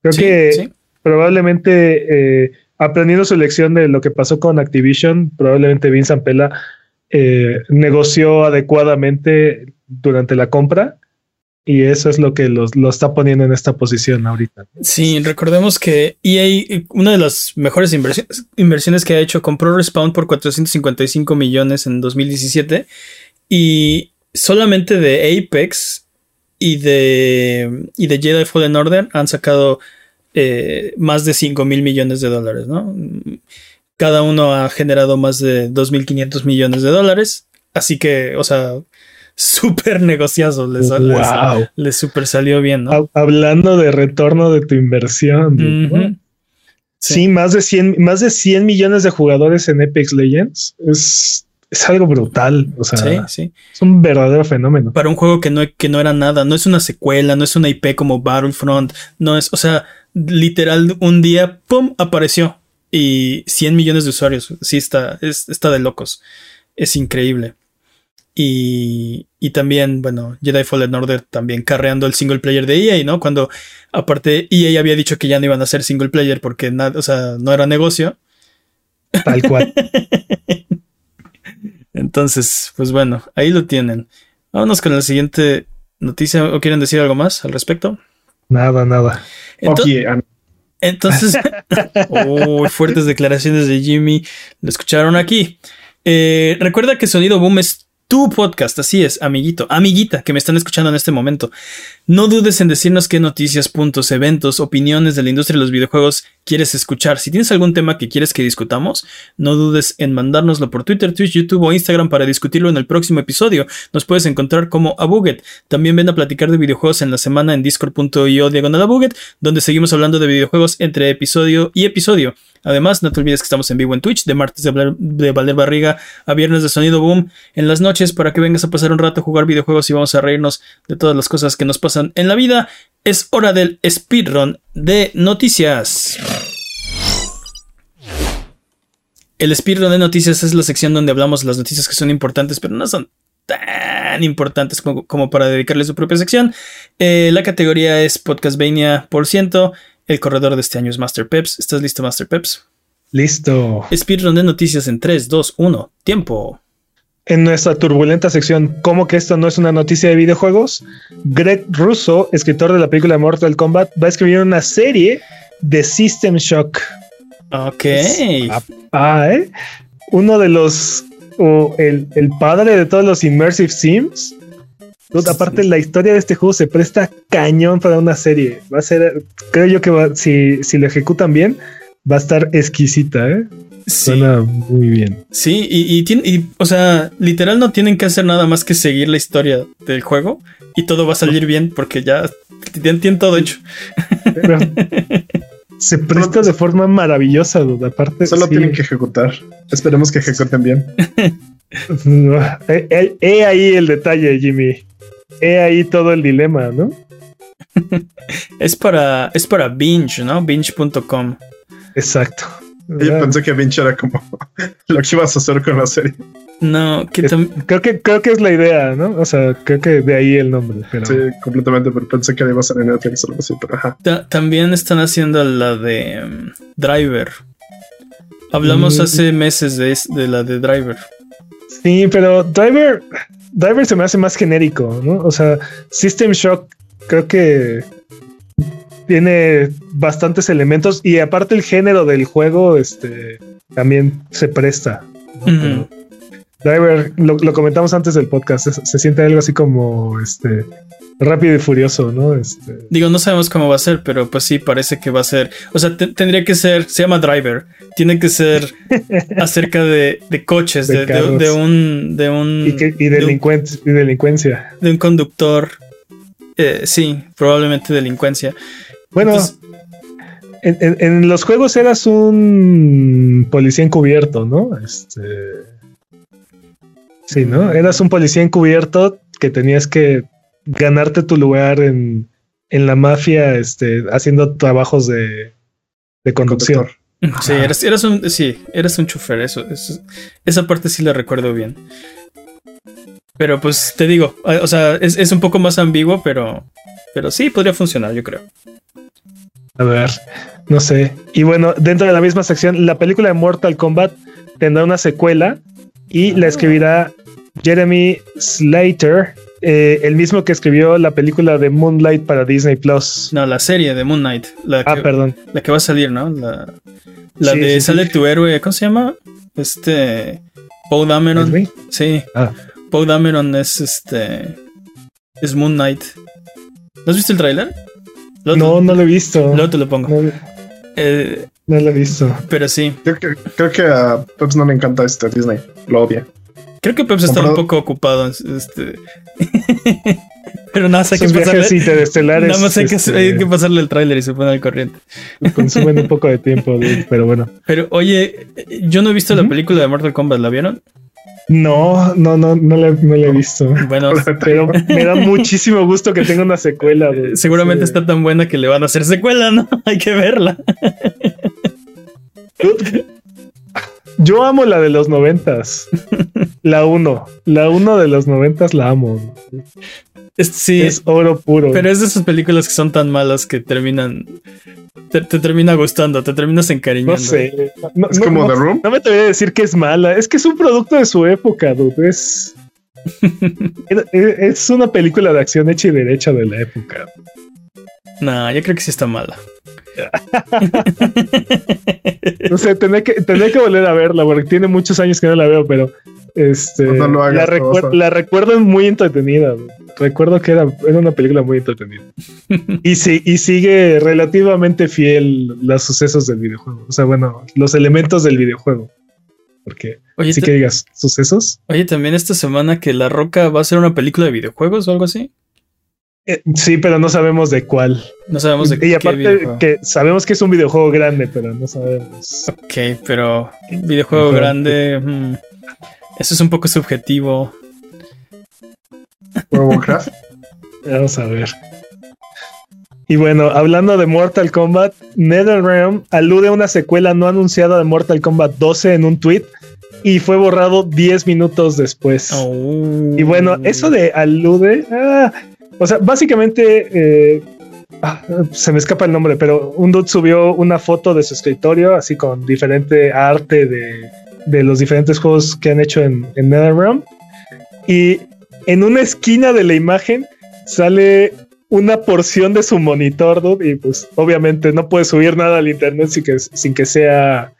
creo que probablemente eh, aprendiendo su lección de lo que pasó con Activision, probablemente Vince Ampela eh, negoció adecuadamente durante la compra y eso es lo que los, lo está poniendo en esta posición ahorita. Sí, recordemos que EA, una de las mejores inversiones, inversiones que ha hecho, compró Respawn por 455 millones en 2017 y solamente de Apex y de, y de Jedi Fallen Order han sacado eh, más de 5 mil millones de dólares, ¿no? Cada uno ha generado más de 2.500 millones de dólares. Así que, o sea, súper negociazo. Les, les, super salió bien, ¿no? Hablando de retorno de tu inversión. sí. más de 100, más de 100 millones de jugadores en Apex Legends. Es, es algo brutal. O sea, es un verdadero fenómeno. Para un juego que no, que no era nada, no es una secuela, no es una IP como Battlefront, no es, o sea, literal un día, ¡pum!, apareció. Y 100 millones de usuarios. Sí, está, está de locos. Es increíble. Y, y, también, bueno, Jedi Fallen Order también carreando el single player de EA, ¿no? Cuando aparte EA había dicho que ya no iban a ser single player porque nada, o sea, no era negocio. Tal cual. Entonces, pues bueno, ahí lo tienen. Vámonos con la siguiente noticia. ¿O quieren decir algo más al respecto? Nada, nada. Entonces, fuertes declaraciones de Jimmy. Lo escucharon aquí. Eh, recuerda que Sonido Boom es tu podcast, así es, amiguito, amiguita que me están escuchando en este momento. No dudes en decirnos qué noticias, puntos, eventos, opiniones de la industria de los videojuegos quieres escuchar. Si tienes algún tema que quieres que discutamos, no dudes en mandárnoslo por Twitter, Twitch, YouTube o Instagram para discutirlo en el próximo episodio. Nos puedes encontrar como Abuget. También ven a platicar de videojuegos en la semana en discord.io diagonal Abuget, donde seguimos hablando de videojuegos entre episodio y episodio. Además, no te olvides que estamos en vivo en Twitch, de martes de, de Valer Barriga a viernes de Sonido Boom, en las noches para que vengas a pasar un rato a jugar videojuegos y vamos a reírnos de todas las cosas que nos pasan en la vida. Es hora del speedrun de noticias. El speedrun de noticias es la sección donde hablamos de las noticias que son importantes, pero no son tan importantes como, para dedicarle su propia sección. Eh, la categoría es Podcastvania por ciento. El corredor de este año es Master Peps. ¿Estás listo, Master Peps? Listo. Speedrun de noticias en 3, 2, 1. Tiempo. En nuestra turbulenta sección, ¿cómo que esto no es una noticia de videojuegos? Greg Russo, escritor de la película Mortal Kombat, va a escribir una serie de System Shock. Ok. Ah, ¿eh? Uno de los. el, padre de todos los Immersive Sims. aparte, la historia de este juego se presta cañón para una serie. Va a ser. Creo yo que va, si, si lo ejecutan bien, va a estar exquisita, ¿eh? Suena muy bien. Sí, y, y, o sea, literal no tienen que hacer nada más que seguir la historia del juego y todo va a salir bien porque ya tienen, todo hecho. se presta de forma maravillosa, duda. Aparte, solo tienen que ejecutar. Esperemos que ejecuten bien. he, ahí el detalle, Jimmy. He ahí todo el dilema, ¿no? es para es para binge, ¿no? Binge.com. Exacto. Yo pensé que Vinci era como lo que ibas a hacer con la serie. No, creo que creo que es la idea, ¿no? O sea, creo que de ahí el nombre. Sí, completamente, pero pensé que iba a ser en Netflix o algo así, pero ajá. también están haciendo la de um, Driver. Hablamos mm. hace meses de, de la de Driver. Sí, pero Driver, Driver se me hace más genérico, ¿no? O sea, System Shock creo que tiene bastantes elementos y aparte el género del juego este también se presta Driver, lo, comentamos antes del podcast, se, siente algo así como este rápido y furioso, ¿no? Este... Digo, no sabemos cómo va a ser, pero pues sí, parece que va a ser. O sea, tendría que ser, se llama Driver, tiene que ser acerca de, coches, de, un. De un y, y, delincuencia. De un conductor. Eh, sí, probablemente delincuencia. Bueno, en, los juegos eras un policía encubierto, ¿no? Este. Sí, ¿no? Eras un policía encubierto que tenías que ganarte tu lugar en, la mafia, este, haciendo trabajos de, conducción. Sí, eras, un, sí, eras un chofer, eso, esa parte sí la recuerdo bien. Pero pues te digo, o sea, es, es, un poco más ambiguo, pero, pero sí podría funcionar, yo creo. A ver, no sé. Y bueno, dentro de la misma sección, la película de Mortal Kombat tendrá una secuela y la escribirá Jeremy Slater, eh, el mismo que escribió la película de Moonlight para Disney Plus. No, la serie de Moonlight. La ah, perdón. La que va a salir, ¿no? La, de Sale tu héroe, ¿cómo se llama? Este. Poe Dameron. Sí. Ah. Poe Dameron es este. Es Moon Knight. ¿No has visto el tráiler? No, no lo he visto. Luego te lo pongo. No, eh, no lo he visto. Pero sí. Creo que, a Peps no le encanta este Disney. Lo odia. Creo que Peps está un poco ocupado. Este. Pero nada más hay que pasarle. Nada más hay, que, este, pasarle el tráiler y se pone al corriente. Consumen un poco de tiempo, pero bueno. Pero oye, yo no he visto la película de Mortal Kombat, ¿la vieron? No, no, no, no la, he visto. Bueno, pero me da muchísimo gusto que tenga una secuela. Seguramente está tan buena que le van a hacer secuela, ¿no? Hay que verla. Yo amo la de los noventas. La uno. La uno de los noventas la amo. Es, sí. Es oro puro. Pero es de esas películas que son tan malas que terminan. Te, termina gustando, te terminas encariñando. No sé. es como The Room. No me te voy a decir que es mala. Es que es un producto de su época, dude. Es. es una película de acción hecha y derecha de la época. No, yo creo que sí está mala. no sé, tendré que, que volver a verla porque tiene muchos años que no la veo, pero este, la, recuerdo muy entretenida. Recuerdo que era, era una película muy entretenida. y, sí, y sigue relativamente fiel los sucesos del videojuego. O sea, bueno, los elementos del videojuego. Porque oye, sí que digas, ¿sucesos? Oye, también esta semana que La Roca va a ser una película de videojuegos o algo así. Eh, sí, pero no sabemos de cuál. No sabemos de qué. Y aparte que sabemos que es un videojuego grande, pero no sabemos. Ok, pero videojuego grande. Hmm. Eso es un poco subjetivo. Warcraft. Vamos a ver. Y bueno, hablando de Mortal Kombat, NetherRealm alude a una secuela no anunciada de Mortal Kombat 12 en un tweet y fue borrado 10 minutos después. Oh. Y bueno, eso de alude, ah, o sea, básicamente eh, ah, se me escapa el nombre, pero un dude subió una foto de su escritorio así con diferente arte de de los diferentes juegos que han hecho en, NetherRealm. Y en una esquina de la imagen sale una porción de su monitor, dude, y pues obviamente no puede subir nada al internet sin que, sin que sea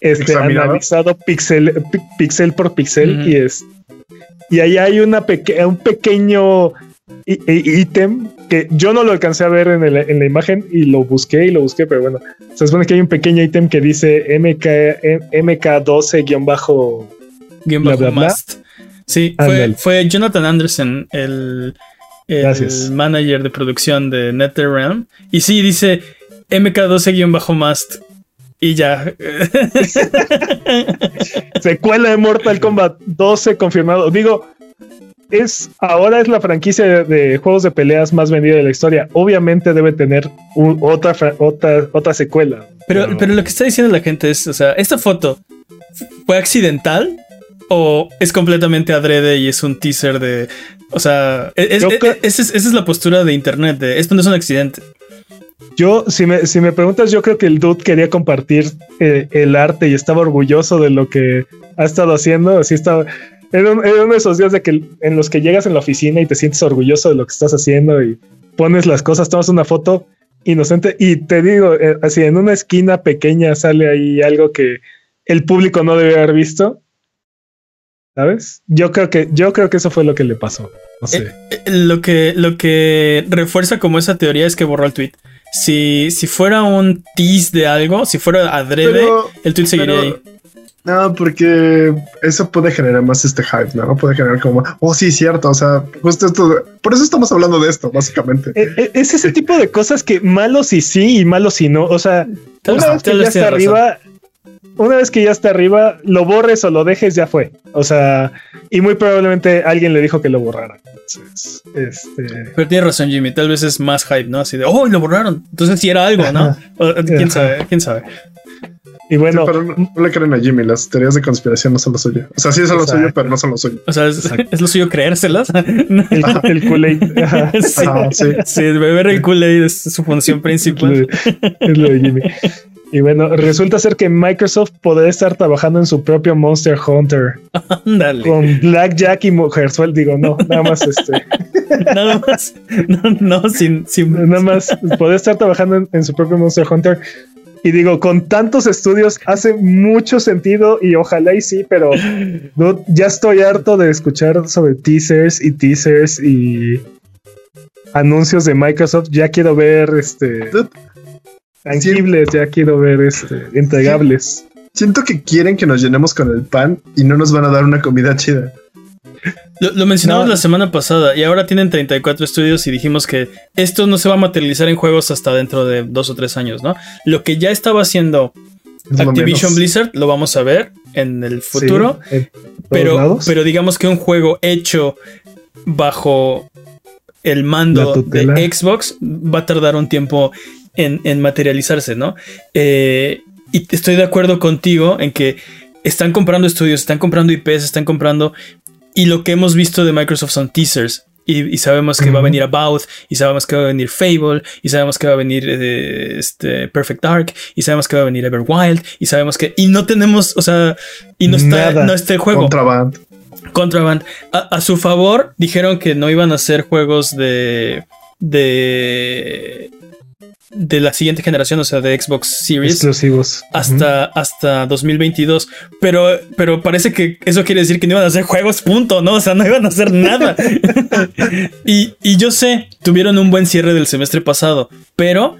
este, analizado pixel, pixel por pixel. y, es, y ahí hay una un pequeño ítem que yo no lo alcancé a ver en, la imagen y lo busqué y lo busqué, pero bueno, se supone que hay un pequeño ítem que dice MK, MK12 Sí, fue, Jonathan Anderson, el, el manager de producción de NetherRealm. Y sí, dice MK12-mast. Y ya. Secuela de Mortal Kombat 12 confirmado. Digo, es ahora es la franquicia de, juegos de peleas más vendida de la historia. Obviamente debe tener otra, otra, otra secuela. Pero, pero, lo que está diciendo la gente es, o sea, esta foto fue accidental o es completamente adrede y es un teaser de, o sea, esa es, la postura de internet de esto no es un accidente. Yo, si me, si me preguntas, yo creo que el dude quería compartir eh, el arte y estaba orgulloso de lo que ha estado haciendo. Así estaba, era, uno de esos días de que, en los que llegas en la oficina y te sientes orgulloso de lo que estás haciendo y pones las cosas, tomas una foto inocente y te digo, eh, así en una esquina pequeña sale ahí algo que el público no debe haber visto. ¿Sabes? Yo creo que, yo creo que eso fue lo que le pasó. No sé. Eh, eh, lo, que, lo que refuerza como esa teoría es que borró el tweet. Si, si fuera un tease de algo, si fuera adrede, el tweet seguiría ahí. No, porque eso puede generar más este hype, ¿no? Puede generar como, oh, sí, cierto. O sea, justo esto, por eso estamos hablando de esto, básicamente. Eh, es ese tipo de cosas que malos y sí y malos y no. O sea, una vez que ya está arriba, una vez que ya está arriba, lo borres o lo dejes, ya fue. O sea, y muy probablemente alguien le dijo que lo borrara. Entonces, este. Pero tiene razón, Jimmy. Tal vez es más hype, ¿no? Así de, oh, lo borraron. Entonces, si era algo, ¿no? quién sabe, quién sabe. Y bueno, pero no, le creen a Jimmy, las teorías de conspiración no son lo suyo. O sea, sí son lo suyo, pero no son lo suyo. O sea, es, lo suyo creérselas. el, el Kool-Aid. Sí, sí. sí, beber el Kool-Aid es su función principal. es lo de Jimmy. Y bueno, resulta ser que Microsoft podría estar trabajando en su propio Monster Hunter. Ándale. Con Blackjack y Mujerzuel. Digo, no, nada más este. nada más. No, no sin, sin. Nada más. Podría estar trabajando en, su propio Monster Hunter. Y digo, con tantos estudios hace mucho sentido y ojalá y sí, pero no, ya estoy harto de escuchar sobre teasers y teasers y anuncios de Microsoft. Ya quiero ver este tangibles, ya quiero ver este, entregables. Siento que quieren que nos llenemos con el pan y no nos van a dar una comida chida. Lo, mencionamos la semana pasada y ahora tienen 34 estudios y dijimos que esto no se va a materializar en juegos hasta dentro de dos o tres años, ¿no? Lo que ya estaba haciendo Activision Blizzard lo vamos a ver en el futuro, pero, pero digamos que un juego hecho bajo el mando de Xbox va a tardar un tiempo en, materializarse, ¿no? Eh, y estoy de acuerdo contigo en que están comprando estudios, están comprando IPs, están comprando... Y lo que hemos visto de Microsoft son teasers. Y, sabemos que va a venir About, y sabemos que va a venir Fable, y sabemos que va a venir eh, este Perfect Dark, y sabemos que va a venir Everwild, y sabemos que. Y no tenemos, o sea, y no está, no está el juego. Contraband. Contraband. A, su favor, dijeron que no iban a hacer juegos de. de de la siguiente generación, o sea, de Xbox Series. Exclusivos. Hasta, hasta 2022. Pero, pero parece que eso quiere decir que no iban a hacer juegos, punto, ¿no? O sea, no iban a hacer nada. y, yo sé, tuvieron un buen cierre del semestre pasado, pero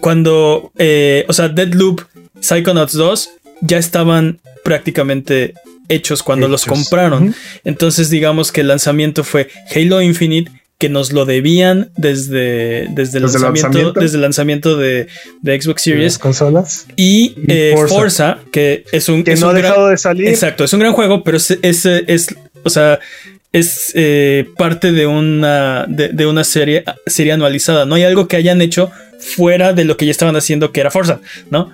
cuando, eh, o sea, Deadloop, Psychonauts 2 ya estaban prácticamente hechos cuando los compraron. Entonces digamos que el lanzamiento fue Halo Infinite que nos lo debían desde, desde, el, lanzamiento, desde el lanzamiento de, Xbox Series. consolas. Y, eh, Forza. que es un. Que no ha dejado de salir. Exacto, es un gran juego, pero es, es, o sea, es eh, parte de una, de, una serie, serie anualizada. No hay algo que hayan hecho fuera de lo que ya estaban haciendo, que era Forza, ¿no?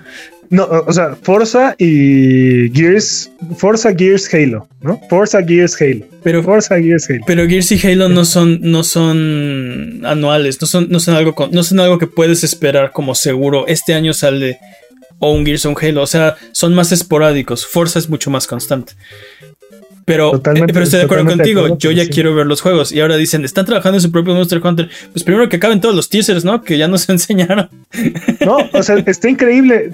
No, o sea, Forza y Gears, Forza Gears Halo, ¿no? Forza Gears Halo. Pero Forza Gears Halo. Pero Gears y Halo no son, no son anuales, no son, no son algo, no son algo que puedes esperar como seguro. Este año sale o un Gears o un Halo, o sea, son más esporádicos. Forza es mucho más constante. Pero, eh, pero estoy de acuerdo contigo. yo ya quiero ver los juegos. Y ahora dicen, están trabajando en su propio Monster Hunter. Pues primero que acaben todos los teasers, ¿no? Que ya nos enseñaron. No, o sea, está increíble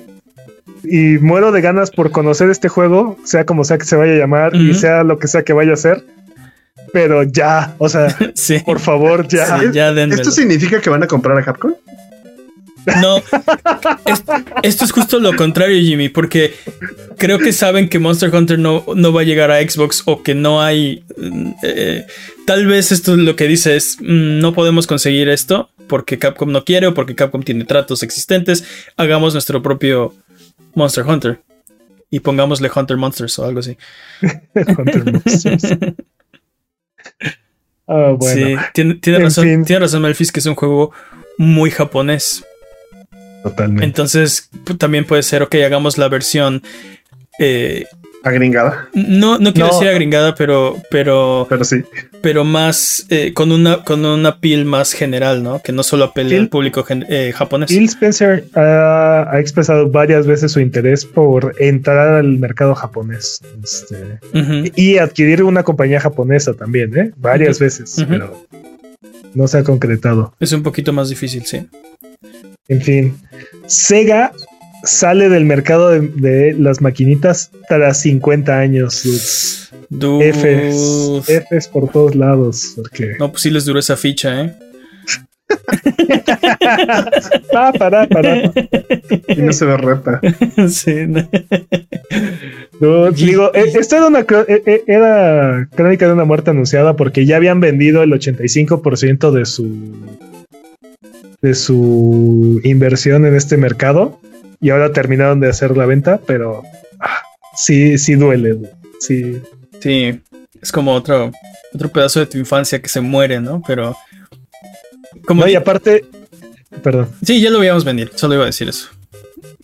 y muero de ganas por conocer este juego, sea como sea que se vaya a llamar y sea lo que sea que vaya a ser. Pero ya, o sea, por favor, ya. ¿Esto significa que van a comprar a Capcom? No, esto, es justo lo contrario, Jimmy, porque creo que saben que Monster Hunter no, no va a llegar a Xbox o que no hay... Eh, tal vez esto lo que dice es, mm, no podemos conseguir esto porque Capcom no quiere o porque Capcom tiene tratos existentes, hagamos nuestro propio Monster Hunter. Y pongámosle Hunter Monsters o algo así. Hunter Monsters. Ah, bueno. Sí, tiene, razón, tiene razón Melfis que es un juego muy japonés. Totalmente. Entonces, también puede ser, ok, hagamos la versión eh, agringada. No, no quiero decir agringada, pero, pero, pero sí, pero más eh, con una con una piel más general, ¿no? Que no solo apele al público eh, japonés. Phil Spencer ha, expresado varias veces su interés por entrar al mercado japonés este, y adquirir una compañía japonesa también, ¿eh? Varias veces, pero no se ha concretado. Es un poquito más difícil, sí. En fin, Sega sale del mercado de, las maquinitas tras 50 años. Fs, Fs por todos lados. Porque... No, pues sí les duró esa ficha, ¿eh? ah, para, para. Y no se ve repa. sí. No. digo, eh, esta era una eh, eh, era crónica de una muerte anunciada porque ya habían vendido el 85% de su de su inversión en este mercado y ahora terminaron de hacer la venta, pero ah, sí, sí duele. Sí. Sí, es como otro, otro pedazo de tu infancia que se muere, ¿no? Pero como no, y aparte, perdón. Sí, ya lo veíamos venir, solo iba a decir eso.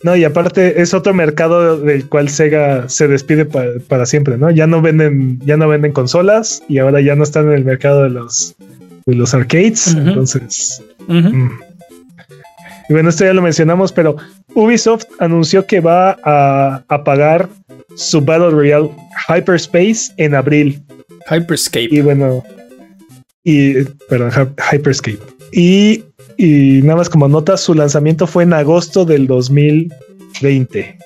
No, y aparte es otro mercado del cual Sega se despide para siempre, ¿no? Ya no venden, ya no venden consolas y ahora ya no están en el mercado de los, de los arcades. Entonces. Mm. Y bueno, esto ya lo mencionamos, pero Ubisoft anunció que va a, a pagar su Battle Royale Hyperspace en abril. Hyperscape. Y bueno, y perdón, Hyperscape. Y, nada más como nota, su lanzamiento fue en agosto del 2020.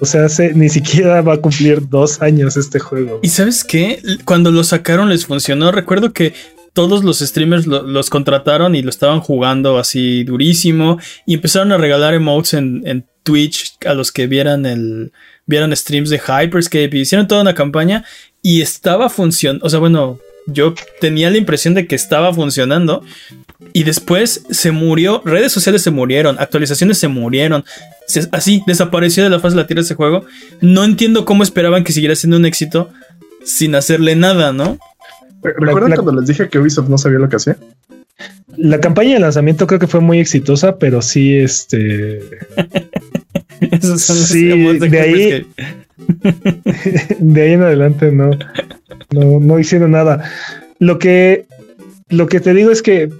O sea, ni siquiera va a cumplir dos años este juego. ¿Y sabes qué? Cuando lo sacaron les funcionó. Recuerdo que todos los streamers los contrataron y lo estaban jugando así durísimo. Y empezaron a regalar emotes en, Twitch a los que vieran el. Vieran streams de Hyperscape y hicieron toda una campaña y estaba funcionando. O sea, bueno, yo tenía la impresión de que estaba funcionando y después se murió, redes sociales se murieron, actualizaciones se murieron, así desapareció de la faz de la tierra ese juego. No entiendo cómo esperaban que siguiera siendo un éxito sin hacerle nada, ¿no? ¿Recuerdan cuando les dije que Ubisoft no sabía lo que hacía? La campaña de lanzamiento creo que fue muy exitosa, pero sí, este. sí, de ahí. de ahí en adelante no no, no hicieron nada. Lo que, lo que te digo es que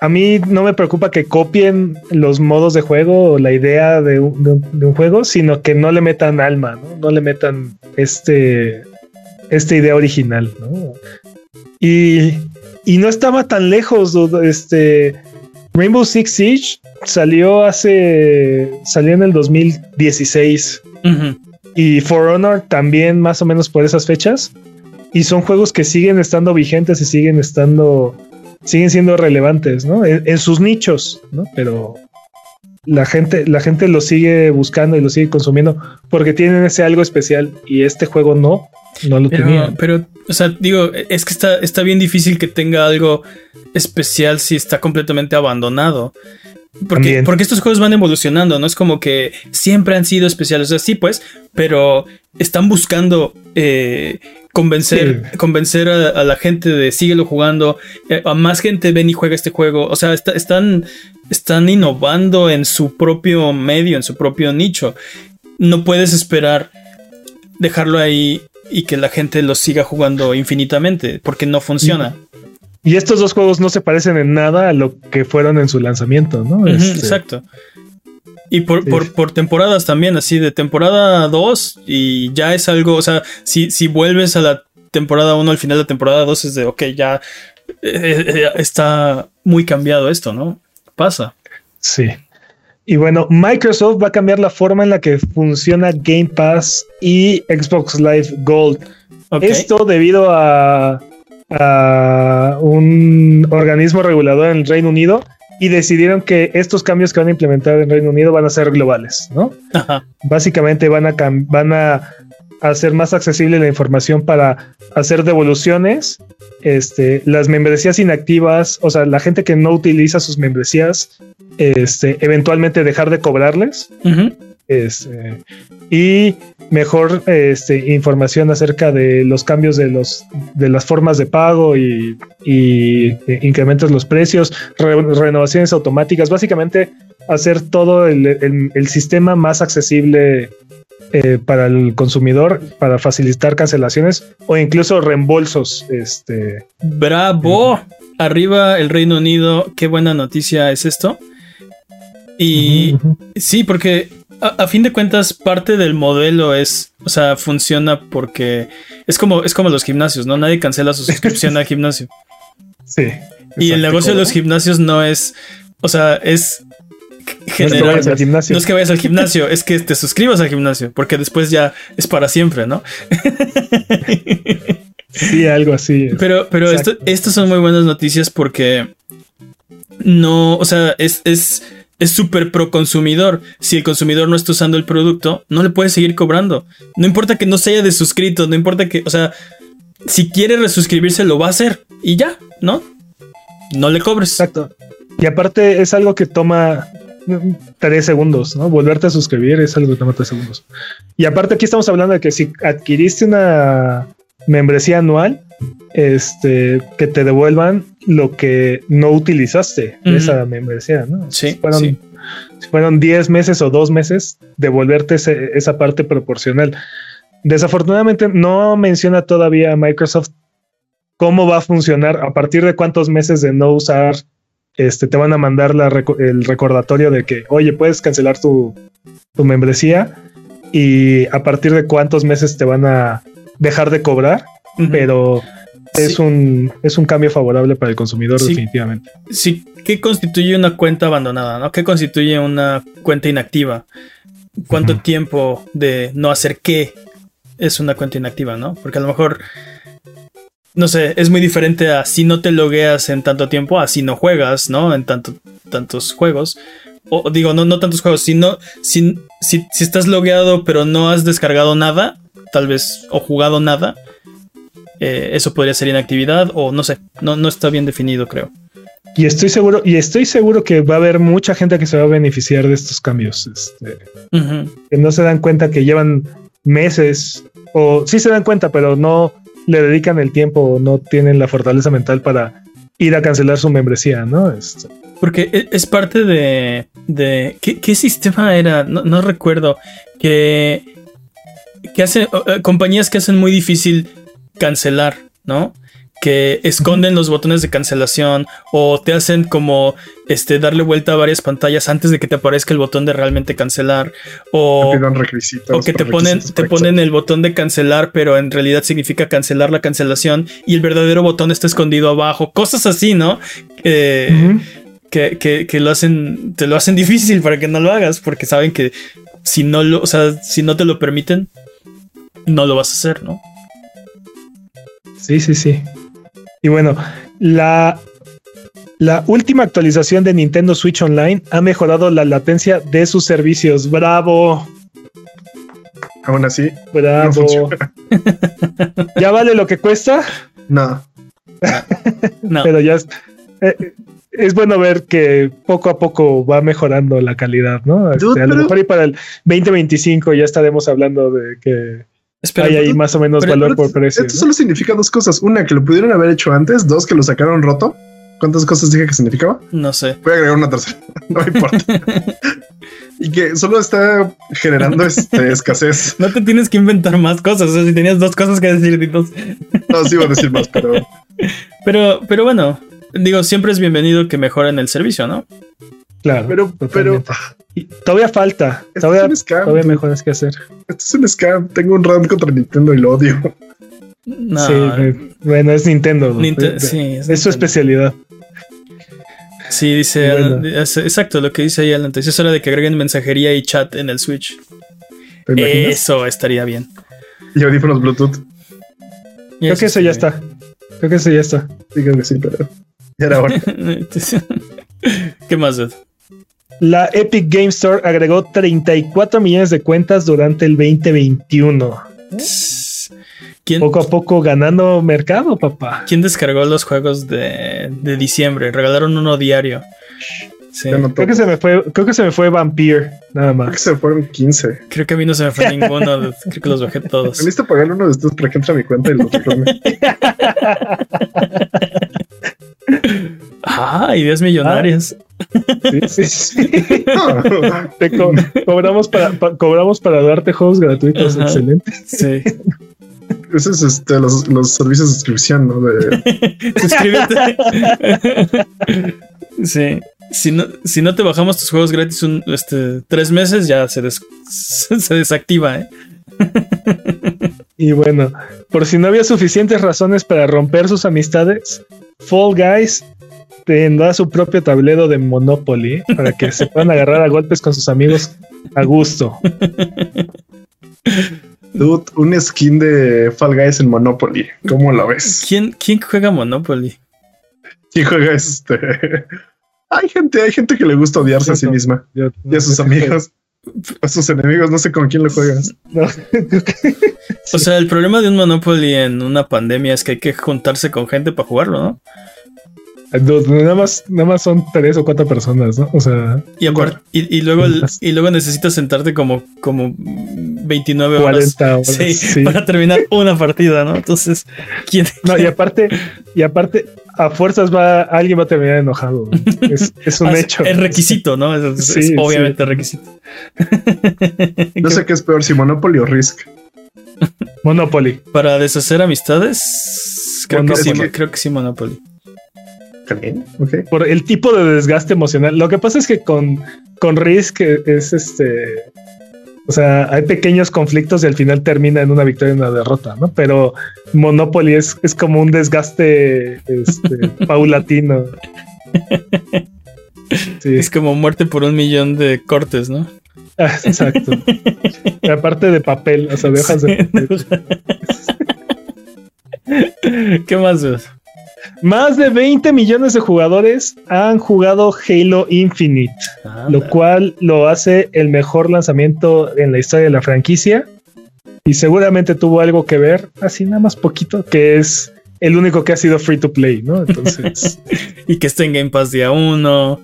a mí no me preocupa que copien los modos de juego o la idea de un, juego, sino que no le metan alma, ¿no? No le metan este, esta idea original, ¿no? Y, y no estaba tan lejos, este Rainbow Six Siege salió hace, salió en el 2016 y For Honor también más o menos por esas fechas y son juegos que siguen estando vigentes y siguen estando, siguen siendo relevantes, ¿no? En, sus nichos, ¿no? Pero la gente, la gente lo sigue buscando y lo sigue consumiendo porque tienen ese algo especial y este juego no, no lo tenía. Pero, o sea, digo, es que está, está bien difícil que tenga algo especial si está completamente abandonado. Porque, porque, estos juegos van evolucionando, no es como que siempre han sido especiales. O sea, sí, pues, pero están buscando eh, convencer, convencer a, la gente de síguelo jugando, eh, a más gente ven y juega este juego, o sea, están, están innovando en su propio medio, en su propio nicho. No puedes esperar dejarlo ahí y que la gente lo siga jugando infinitamente, porque no funciona. Y estos dos juegos no se parecen en nada a lo que fueron en su lanzamiento, ¿no? Este, exacto. Y por, por, temporadas también, así de temporada 2 y ya es algo, o sea, si, si vuelves a la temporada 1 al final de la temporada 2 es de, ok, ya eh, eh, está muy cambiado esto, ¿no? Pasa. Sí. Y bueno, Microsoft va a cambiar la forma en la que funciona Game Pass y Xbox Live Gold. Esto debido a, a un organismo regulador en el Reino Unido y decidieron que estos cambios que van a implementar en Reino Unido van a ser globales, ¿no? Básicamente van a, van a hacer más accesible la información para hacer devoluciones, este, las membresías inactivas, o sea, la gente que no utiliza sus membresías, este, eventualmente dejar de cobrarles. Este, y mejor este, información acerca de los cambios de, los, de las formas de pago y, y eh, incrementos los precios, renovaciones automáticas, básicamente hacer todo el, sistema más accesible eh, para el consumidor, para facilitar cancelaciones o incluso reembolsos. Este, Bravo, arriba el Reino Unido, qué buena noticia es esto. Y sí, porque a, fin de cuentas, parte del modelo es, o sea, funciona porque es como, es como los gimnasios, ¿no? Nadie cancela su suscripción al gimnasio. Sí. Y el negocio de los gimnasios no es, o sea, es general. No es que vayas al gimnasio, es que te suscribas al gimnasio, porque después ya es para siempre, ¿no? sí, algo así. Pero, pero estas son muy buenas noticias porque no, o sea, es, es, es súper pro consumidor. Si el consumidor no está usando el producto, no le puede seguir cobrando. No importa que no se haya desuscrito, no importa que, o sea, si quiere resuscribirse, lo va a hacer y ya, ¿no? No le cobres. Exacto. Y aparte es algo que toma tres segundos, ¿no? Volverte a suscribir es algo que toma tres segundos. Y aparte aquí estamos hablando de que si adquiriste una membresía anual, este, que te devuelvan lo que no utilizaste de esa membresía, ¿no? Sí. Si fueron, Si fueron 10 meses o dos meses, devolverte esa parte proporcional. Desafortunadamente no menciona todavía Microsoft cómo va a funcionar, a partir de cuántos meses de no usar, este, te van a mandar el recordatorio de que, oye, puedes cancelar tu, tu membresía y a partir de cuántos meses te van a dejar de cobrar, pero es, un, es un cambio favorable para el consumidor definitivamente. Sí, ¿qué constituye una cuenta abandonada? ¿no? ¿Qué constituye una cuenta inactiva? ¿Cuánto tiempo de no hacer qué es una cuenta inactiva, no? Porque a lo mejor, no sé, es muy diferente a si no te logueas en tanto tiempo, a si no juegas, ¿no? En tanto, tantos juegos. O digo, no, no tantos juegos, sino si, si, si estás logueado pero no has descargado nada, tal vez, o jugado nada, eh, eso podría ser inactividad o no sé, no, no está bien definido, creo. Y estoy seguro, y estoy seguro que va a haber mucha gente que se va a beneficiar de estos cambios. Este, que no se dan cuenta que llevan meses, o sí se dan cuenta, pero no le dedican el tiempo o no tienen la fortaleza mental para ir a cancelar su membresía, ¿no? Este. Porque e, es parte de. de ¿qué, sistema era? No, recuerdo. Que. que hace. Eh, compañías que hacen muy difícil cancelar, ¿no? Que esconden los botones de cancelación o te hacen como este darle vuelta a varias pantallas antes de que te aparezca el botón de realmente cancelar o, o que te ponen te ponen el botón de cancelar pero en realidad significa cancelar la cancelación y el verdadero botón está escondido abajo. Cosas así no que, que, lo hacen te lo hacen difícil para que no lo hagas porque saben que si no lo o sea si no te lo permiten no lo vas a hacer no Sí, sí, sí. Y bueno, la, la última actualización de Nintendo Switch Online ha mejorado la latencia de sus servicios. ¡Bravo! Aún así. Bravo. ¿Ya vale lo que cuesta? No. no. Pero ya es, eh, es, bueno ver que poco a poco va mejorando la calidad, ¿no? Este, a lo mejor y para el 2025 ya estaremos hablando de que Espera, Hay ahí más o menos valor por precio. Esto solo significa dos cosas. Una, que lo pudieron haber hecho antes. Dos, que lo sacaron roto. ¿Cuántas cosas dije que significaba? No sé. Voy a agregar una tercera. no me importa. y que solo está generando este, escasez. No te tienes que inventar más cosas. O sea, si tenías dos cosas que decir, dos. no, sí iba a decir más, pero. Pero, pero bueno, digo, siempre es bienvenido que mejoren el servicio, ¿no? Claro. Pero, pero todavía falta. todavía, todavía mejoras que hacer. Esto es un scam. Tengo un rant contra Nintendo y lo odio. Sí, bueno, es Nintendo. es, su especialidad. Sí, dice, exacto lo que dice ahí Alan. Es hora de que agreguen mensajería y chat en el Switch. Eso estaría bien. Y audífonos Bluetooth. Creo que eso ya está. Creo que eso ya está. Digo que sí, pero ya era hora. ¿Qué más, Ed? La Epic Game Store agregó 34 millones de cuentas durante el 2021. Poco a poco ganando mercado, papá. ¿Quién descargó los juegos de, diciembre? Regalaron uno diario. Creo que se me fue, creo que se me fue Vampire, nada más. Creo que se fueron 15. Creo que a mí no se me fue ninguno. creo que los bajé todos. Listo pagar uno de estos para que entre a mi cuenta y lo otro Ah, ideas millonarias. Sí, sí, sí. Te cobramos, para, cobramos para darte juegos gratuitos. Excelente. Sí. Ese es este, los, los servicios de suscripción, ¿no? De... Suscríbete. Sí. Si no, si no te bajamos tus juegos gratis un, este, tres meses, ya se, se desactiva, ¿eh? y bueno, por si no había suficientes razones para romper sus amistades, Fall Guys tendrá su propio tablero de Monopoly para que se puedan agarrar a golpes con sus amigos a gusto. Dude, un skin de Fall Guys en Monopoly. ¿Cómo lo ves? ¿Quién, quién juega Monopoly? ¿Quién juega este? hay gente, hay gente que le gusta odiarse a sí misma y a sus amigos. A sus enemigos, no sé con quién lo juegas. O sea, el problema de un Monopoly en una pandemia es que hay que juntarse con gente para jugarlo, ¿no? Nada más, nada más son tres o cuatro personas, ¿no? O sea. Y, y, luego, y luego necesitas sentarte como, como 29 horas. sí, para terminar una partida, ¿no? Entonces, ¿quién? No, y aparte, y aparte, a fuerzas va, alguien va a terminar enojado. Es, un ah, hecho. Es requisito, ¿no? Es, obviamente requisito. No sé qué es peor, si Monopoly o Risk. Monopoly. Para deshacer amistades, creo que sí, creo que sí, Monopoly. Por el tipo de desgaste emocional. Lo que pasa es que con, con Risk es este. O sea, hay pequeños conflictos y al final termina en una victoria y una derrota, ¿no? Pero Monopoly es, es como un desgaste este, paulatino. Es como muerte por un millón de cortes, ¿no? Ah, exacto. aparte de papel, o sea, de hojas de papel. ¿Qué más ves? Más de 20 millones de jugadores han jugado Halo Infinite, lo cual lo hace el mejor lanzamiento en la historia de la franquicia. Y seguramente tuvo algo que ver, así nada más poquito, que es el único que ha sido free to play, ¿no? Entonces. y que esté en Game Pass día uno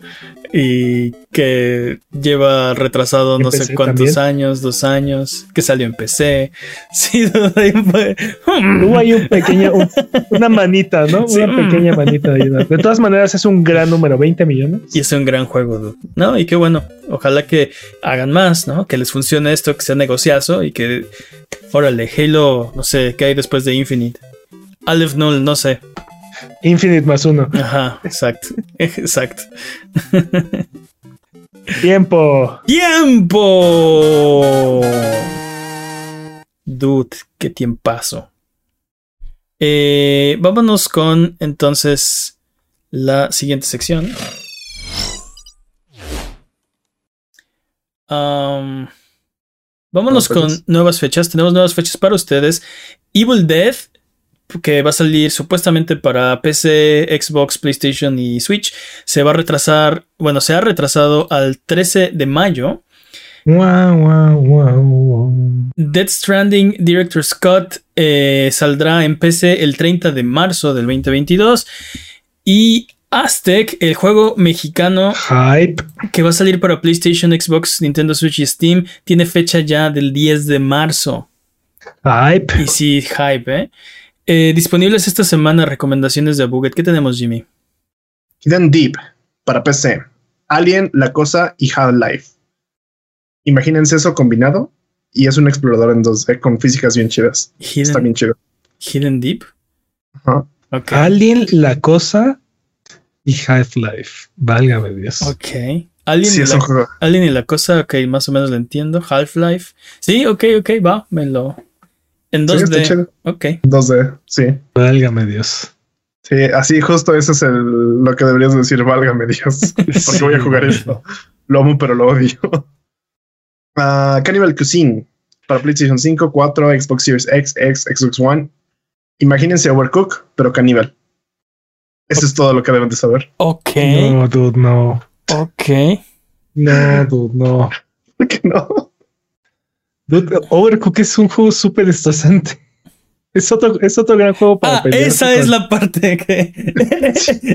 y que lleva retrasado no sé cuántos años, dos años, que salió en PC. Sí, Hubo ahí un pequeño, una manita, ¿no? Una pequeña manita de ayuda. De todas maneras, es un gran número, 20 millones. Y es un gran juego, ¿no? Y qué bueno. Ojalá que hagan más, ¿no? Que les funcione esto, que sea negociazo y que, órale, Halo, no sé, ¿qué hay después de Infinite? Aleph Null, no sé. Infinite más uno. Ajá, exacto. Exacto. Tiempo. ¡Tiempo! Dude, qué tiempazo. Eh, vámonos con entonces la siguiente sección. vámonos con nuevas fechas. Tenemos nuevas fechas para ustedes. Evil Dead que va a salir supuestamente para PC, Xbox, PlayStation y Switch, se va a retrasar, bueno, se ha retrasado al 13 de mayo. Dead Stranding Director Scott eh, saldrá en PC el 30 de marzo del 2022 y Aztec, el juego mexicano Hype. que va a salir para PlayStation, Xbox, Nintendo Switch y Steam, tiene fecha ya del 10 de marzo. Hype. Y sí, hype, ¿eh? Eh, disponibles esta semana recomendaciones de Buget. ¿Qué tenemos, Jimmy? Hidden Deep para PC, Alien, La Cosa y Half-Life. Imagínense eso combinado y es un explorador en 2D con físicas bien chidas. Está bien chido. Hidden Deep. Alien, La Cosa y Half-Life. Válgame Dios. Ok. Alien, y la, Alien y la cosa, ok, más o menos lo entiendo. Half-Life. Sí, ok, ok, va, me lo, en 2D. ok. 2D, sí. Válgame Dios. Sí, así justo eso es el, lo que deberías decir, válgame Dios. Porque voy a jugar esto. Lo amo, pero lo odio. Uh, Cannibal Cuisine para PlayStation 5, 4, Xbox Series X, X, Xbox One. Imagínense Overcook, pero Cannibal. Eso es todo lo que deben de saber. Ok. No, dude, no. Ok. No, dude, no. ¿Por qué no? Overcook es un juego súper estresante. Es otro, es otro gran juego para ah, Esa es la parte que.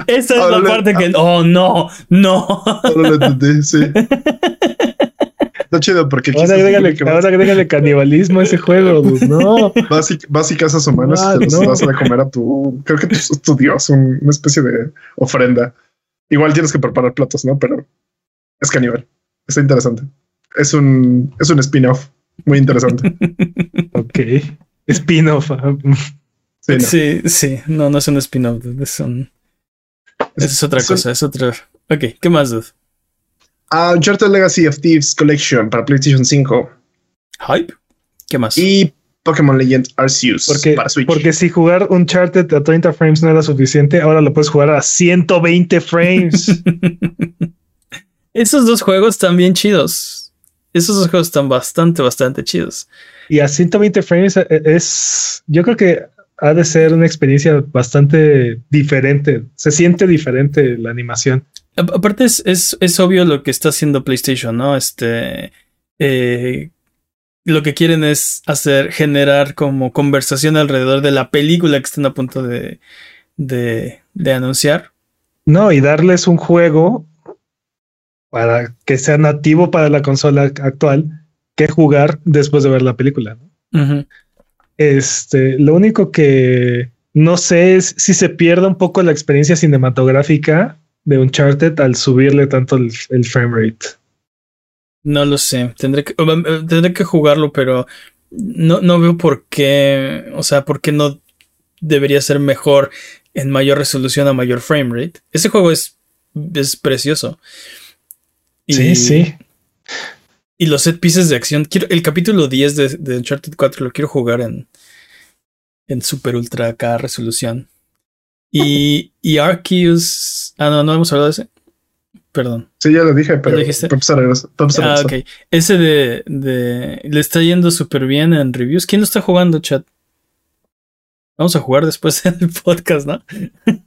esa es la parte que. Oh, no, no. Ahora lo entendí, sí. Está chido porque. Ahora agrégale, ahora agrégale canibalismo a ese juego, no. Vas y, vas y casas humanas y te los vas a comer a tu. Creo que tu, tu dios, una especie de ofrenda. Igual tienes que preparar platos, ¿no? Pero es caníbal. Está interesante. Es un, es un spin-off. Muy interesante. ok. Spin-off. Sí, sí, no. no, es un spin-off. Es un. es otra cosa, es otra. Ok, ¿qué más, dude? Uh, Uncharted Legacy of Thieves Collection para PlayStation 5. Hype. ¿Qué más? Y Pokémon Legends Arceus porque, para Switch. Porque si jugar Uncharted a 30 frames no era suficiente, ahora lo puedes jugar a 120 frames. Esos dos juegos están bien chidos. Esos dos juegos están bastante, bastante chidos. Y a 120 frames eh, es, yo creo que ha de ser una experiencia bastante diferente. Se siente diferente la animación. Aparte es, es, obvio lo que está haciendo PlayStation, ¿no? Este... Eh, lo que quieren es hacer, generar como conversación alrededor de la película que están a punto de, de, de anunciar. No, y darles un juego para que sea nativo para la consola actual que jugar después de ver la película. Este, lo único que no sé es si se pierde un poco la experiencia cinematográfica de Uncharted al subirle tanto el, el frame rate. No lo sé, tendré que, eh, tendré que jugarlo, pero no, no veo por qué, o sea, por qué no debería ser mejor en mayor resolución a mayor frame rate. Ese juego es, es precioso. Sí, sí. Y los set pieces de acción. Quiero, el capítulo 10 de, de Uncharted 4 lo quiero jugar en, en super ultra K resolución. Y, y Arceus. Ah, no, no hemos hablado de ese. Perdón. Sí, ya lo dije, pero. ¿Lo dijiste? ah, ok. Ese de, de. Le está yendo súper bien en reviews. ¿Quién lo está jugando, chat? Vamos a jugar después en el podcast, ¿no?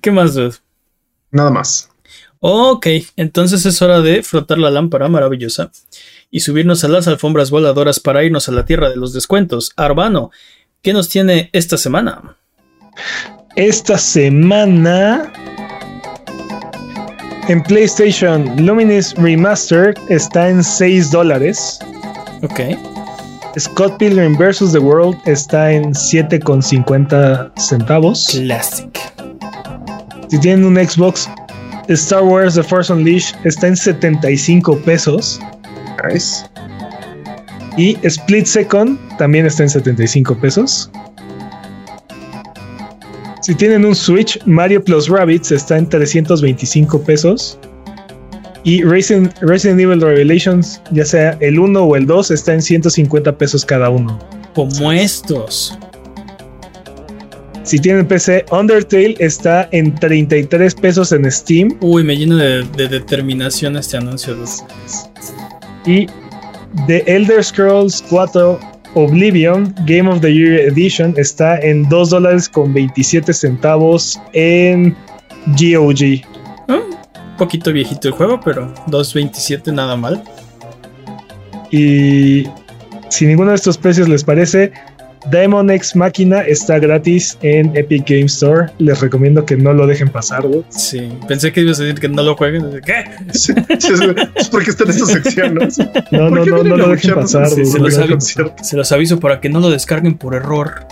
¿Qué más, dude? Nada más. Ok, entonces es hora de frotar la lámpara maravillosa y subirnos a las alfombras voladoras para irnos a la tierra de los descuentos. Arbano, ¿qué nos tiene esta semana? Esta semana en PlayStation Luminous Remastered está en 6 dólares. Ok. Scott Pilgrim vs. The World está en 7,50 centavos. Classic. Si tienen un Xbox, Star Wars The Force Unleashed está en 75 pesos. Nice. Y Split Second también está en 75 pesos. Si tienen un Switch, Mario Plus Rabbits está en 325 pesos. Y Resident, Evil Revelations, ya sea el 1 o el 2, está en 150 pesos cada uno. Como estos. Si tienen PC, Undertale está en 33 pesos en Steam. Uy, me lleno de, determinación este anuncio. Y The Elder Scrolls 4 Oblivion Game of the Year Edition está en 2 dólares con 27 centavos en GOG. Un ah, poquito viejito el juego, pero 2.27 nada mal. Y si ninguno de estos precios les parece, Demon X Máquina está gratis en Epic Game Store. Les recomiendo que no lo dejen pasar, güey. Sí, pensé que ibas a decir que no lo jueguen. ¿Qué? es porque está en esta sección, ¿no? No, no, no, no lo dejen pasar. se, los aviso, se los aviso para que no lo descarguen por error.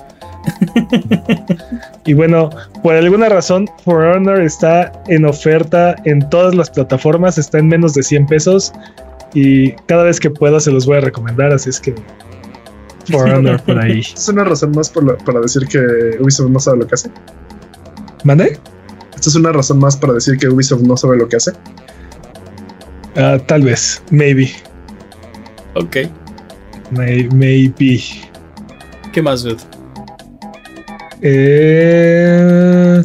y bueno, por alguna razón, For Honor está en oferta en todas las plataformas, está en menos de 100 pesos y cada vez que pueda se los voy a recomendar, así es que For Honor por ahí. ¿Es una razón más para decir que Ubisoft no sabe lo que hace? ¿Mande? ¿Esto es una razón más para decir que Ubisoft no sabe lo que hace? Uh, tal vez, maybe. Ok. maybe. ¿Qué más, Dude? Eh,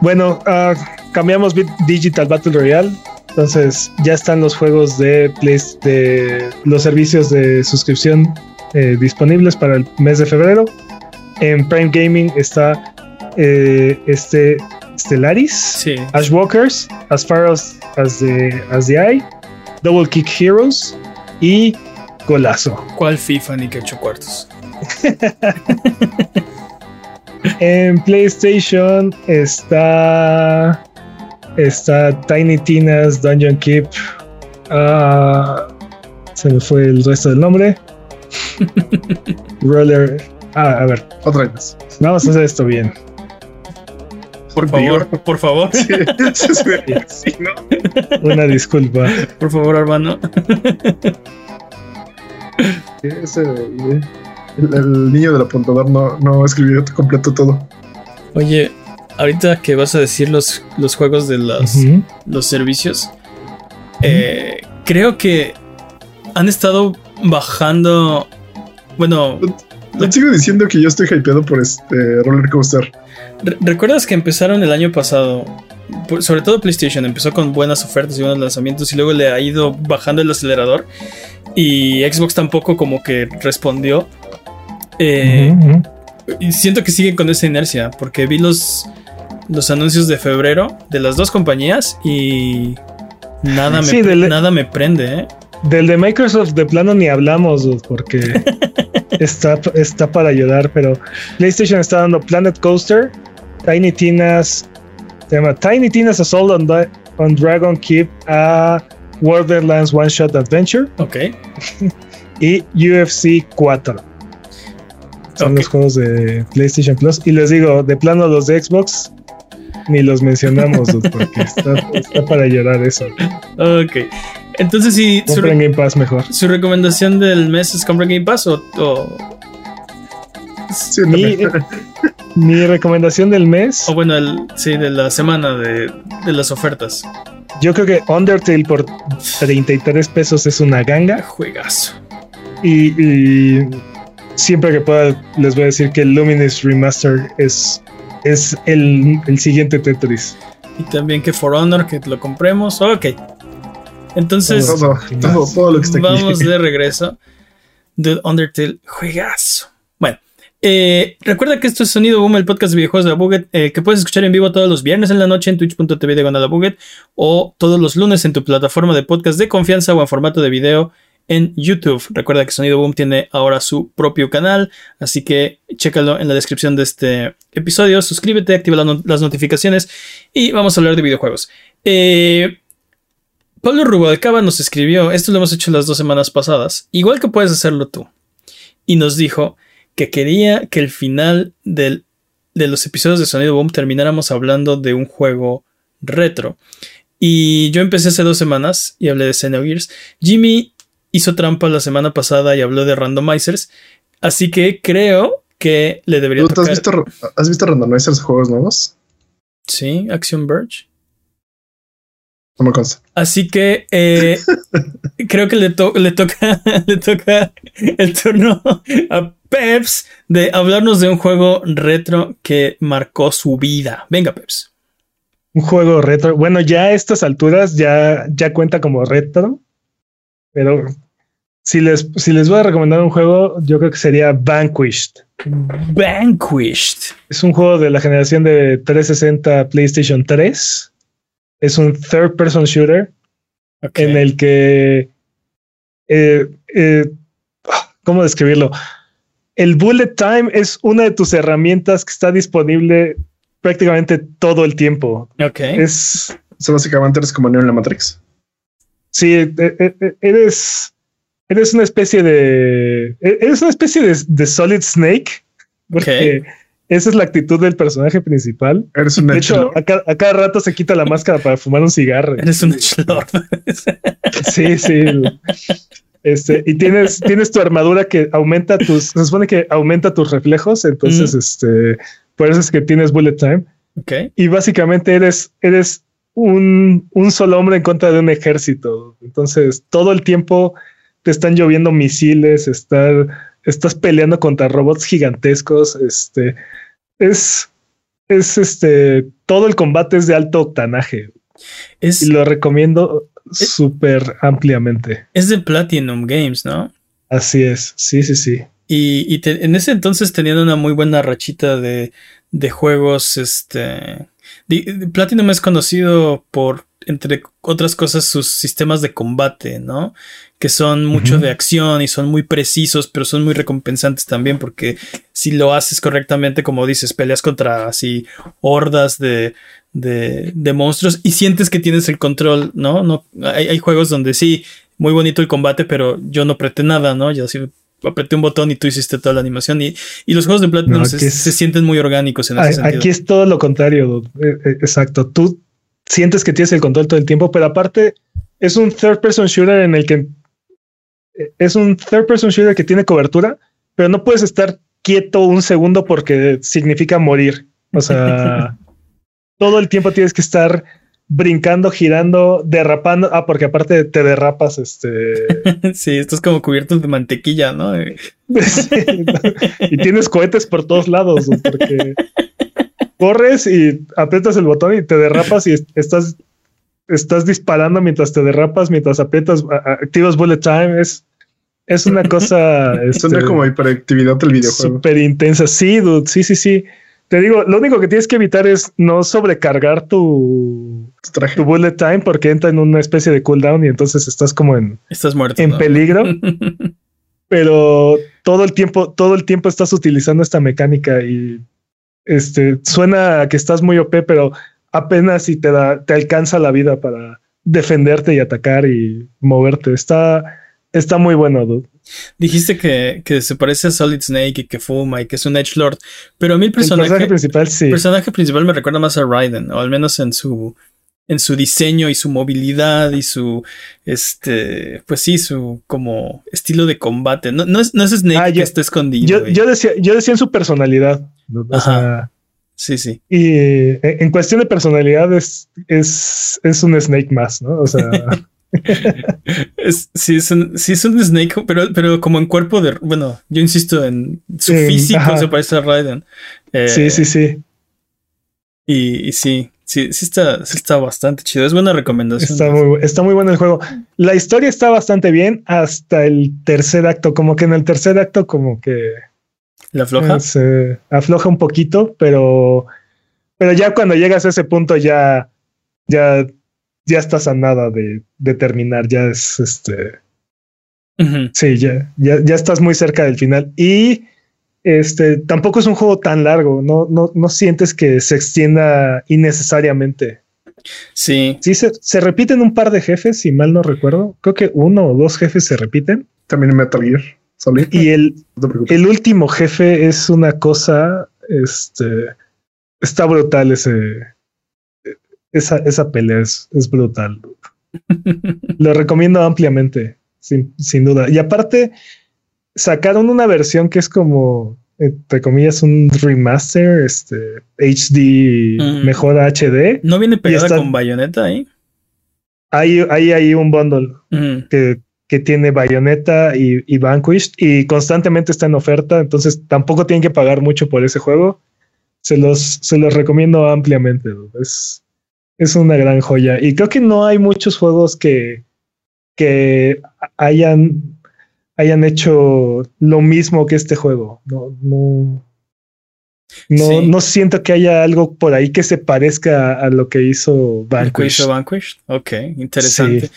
bueno, uh, cambiamos Digital Battle Royale. Entonces ya están los juegos de, Play, de los servicios de suscripción eh, disponibles para el mes de febrero. En Prime Gaming está eh, este Stellaris, Ashwalkers, As Far as, as, the, as the Eye, Double Kick Heroes y Golazo. ¿Cuál FIFA ni que ocho cuartos? en PlayStation está está Tiny Tina's Dungeon Keep. Ah, se me fue el resto del nombre. Roller. Ah, a ver. Otra vez. Vamos a hacer esto bien. Por favor, por favor. Una disculpa. Por favor, hermano. el, niño del apuntador no, no escribió completo todo. Oye, ahorita que vas a decir los, los juegos de los, los servicios, eh, creo que han estado bajando Bueno. Te sigo diciendo que yo estoy hypeado por este roller coaster. ¿Recuerdas que empezaron el año pasado? sobre todo PlayStation empezó con buenas ofertas y buenos lanzamientos y luego le ha ido bajando el acelerador y Xbox tampoco como que respondió. Eh, y siento que siguen con esa inercia porque vi los, los anuncios de febrero de las dos compañías y nada me, nada me prende. ¿eh? Del de Microsoft de plano ni hablamos porque está, está para ayudar, pero PlayStation está dando Planet Coaster, Tiny Tina's, llama Tiny Tina's Assault on, on Dragon Keep a Borderlands One Shot Adventure. Ok. y UFC 4. Son los juegos de PlayStation Plus. Y les digo, de plano los de Xbox, ni los mencionamos, porque está, para llorar eso. Ok. Entonces, si. Compren Game Pass mejor. ¿Su recomendación del mes es comprar Game Pass o.? mi, recomendación del mes. O bueno, el, sí, de la semana de, de las ofertas. Yo creo que Undertale por 33 pesos es una ganga. Juegazo. Y, siempre que pueda les voy a decir que el Luminous Remaster es, es el, el siguiente Tetris. Y también que For Honor, que lo compremos. Ok. Entonces, vamos de regreso. De Undertale, juegazo. Bueno, eh, recuerda que esto es Sonido Boom, el podcast de videojuegos de la Buget, eh, que puedes escuchar en vivo todos los viernes en la noche en twitch.tv de Buget o todos los lunes en tu plataforma de podcast de confianza o en formato de video en YouTube. Recuerda que Sonido Boom tiene ahora su propio canal, así que chécalo en la descripción de este episodio. Suscríbete, activa las notificaciones y vamos a hablar de videojuegos. Eh, Pablo Rubalcaba nos escribió, esto lo hemos hecho las dos semanas pasadas, igual que puedes hacerlo tú, y nos dijo que quería que el final de los episodios de Sonido Boom termináramos hablando de un juego retro. Y yo empecé hace dos semanas y hablé de Xenogears. Jimmy hizo trampa la semana pasada y habló de randomizers. Así que creo que le debería ¿Tú has visto, has visto randomizers juegos nuevos? Sí, Action Verge. No me consta. Así que eh, creo que le, le, toca, le toca el turno a Peps de hablarnos de un juego retro que marcó su vida. Venga, Peps. Un juego retro. Bueno, ya a estas alturas ya, ya cuenta como retro. Pero si les, si les voy a recomendar un juego, yo creo que sería Vanquished. Vanquished. Es un juego de la generación de 360 PlayStation 3. Es un third person shooter en el que. Eh, eh, ¿Cómo describirlo? el bullet time es una de tus herramientas que está disponible prácticamente todo el tiempo. Ok. Es. básicamente eres como en la Matrix. Sí, e, e, e, eres. Eres una especie de. Eres una especie de, Solid Snake. Porque esa es la actitud del personaje principal. Eres un De hecho, a, cada rato se quita la máscara para fumar un cigarro. Eres un sí, sí. Este, y tienes, tienes tu armadura que aumenta tus, se supone que aumenta tus reflejos, entonces, este, por eso es que tienes bullet time. Okay. Y básicamente eres, eres un, un solo hombre en contra de un ejército. Entonces, todo el tiempo te están lloviendo misiles, estar, estás peleando contra robots gigantescos. Este es, es este, todo el combate es de alto octanaje. Es, y lo recomiendo súper ampliamente. Es de Platinum Games, ¿no? Así es, sí, sí, sí. Y, en ese entonces tenían una muy buena rachita de, de juegos, este... Platinum es conocido por, entre otras cosas, sus sistemas de combate, ¿no? Que son mucho de acción y son muy precisos, pero son muy recompensantes también porque si lo haces correctamente, como dices, peleas contra así hordas de, de, monstruos y sientes que tienes el control, ¿no? no hay, juegos donde sí, muy bonito el combate, pero yo no apreté nada, ¿no? Ya sí apreté un botón y tú hiciste toda la animación y, los juegos de Platinum se, sienten muy orgánicos en ese sentido. Aquí es todo lo contrario, eh, eh, exacto. Tú sientes que tienes el control todo el tiempo, pero aparte es un third person shooter en el que eh, es un third person shooter que tiene cobertura, pero no puedes estar quieto un segundo porque significa morir. O sea, todo el tiempo tienes que estar brincando, girando, derrapando. Ah, porque aparte te derrapas, este. sí, esto es como cubierto de mantequilla, ¿no? y tienes cohetes por todos lados, porque corres y aprietas el botón y te derrapas y estás, estás disparando mientras te derrapas, mientras aprietas, activas bullet time. Es, es una cosa. Suena este, como hiperactividad del videojuego. Súper intensa. Sí, dude. Sí, sí, sí. Te digo, lo único que tienes que evitar es no sobrecargar tu, tu bullet time porque entra en una especie de cooldown y entonces estás como en, estás muerto, en peligro. Pero todo el tiempo, todo el tiempo estás utilizando esta mecánica y este suena a que estás muy OP, pero apenas si te da, te alcanza la vida para defenderte y atacar y moverte. Está, está muy bueno, dude. Dijiste que, que, se parece a Solid Snake y que fuma y que es un Edge Lord, pero a mí el personaje, principal sí. El personaje principal me recuerda más a Raiden, o al menos en su en su diseño y su movilidad y su este pues sí su como estilo de combate no, no es no es Snake ah, que está escondido yo, decía yo decía en su personalidad sí sí y eh, en cuestión de personalidad es es, es un Snake más no o sea es, sí, es un, es un Snake, pero, pero como en cuerpo de. Bueno, yo insisto en su físico se parece a Raiden. Eh, sí, sí, sí. Y, sí, sí, sí está, está bastante chido. Es buena recomendación. Está muy, está muy bueno el juego. La historia está bastante bien hasta el tercer acto. Como que en el tercer acto, como que. ¿La afloja? Se afloja un poquito, pero. Pero ya cuando llegas a ese punto, ya. Ya ya estás a nada de, terminar, ya es este. Sí, ya, ya, ya estás muy cerca del final. Y este tampoco es un juego tan largo, no, no, no sientes que se extienda innecesariamente. Sí. Sí, se, se, repiten un par de jefes, si mal no recuerdo. Creo que uno o dos jefes se repiten. También en Metal Gear. Y el, el último jefe es una cosa. Este está brutal ese, esa, esa pelea es, brutal. Lo recomiendo ampliamente, sin, sin, duda. Y aparte, sacaron una versión que es como, entre comillas, un remaster, este HD, mm. mejor HD. ¿No viene pegada con bayoneta ahí? Hay, hay, hay un bundle mm. que, que, tiene bayoneta y, y Vanquished y constantemente está en oferta, entonces tampoco tienen que pagar mucho por ese juego. Se los, se los recomiendo ampliamente. Es, es una gran joya. Y creo que no hay muchos juegos que, que hayan, hayan hecho lo mismo que este juego. No, no, no, no siento que haya algo por ahí que se parezca a lo que hizo Vanquish. Vanquish? Ok, interesante.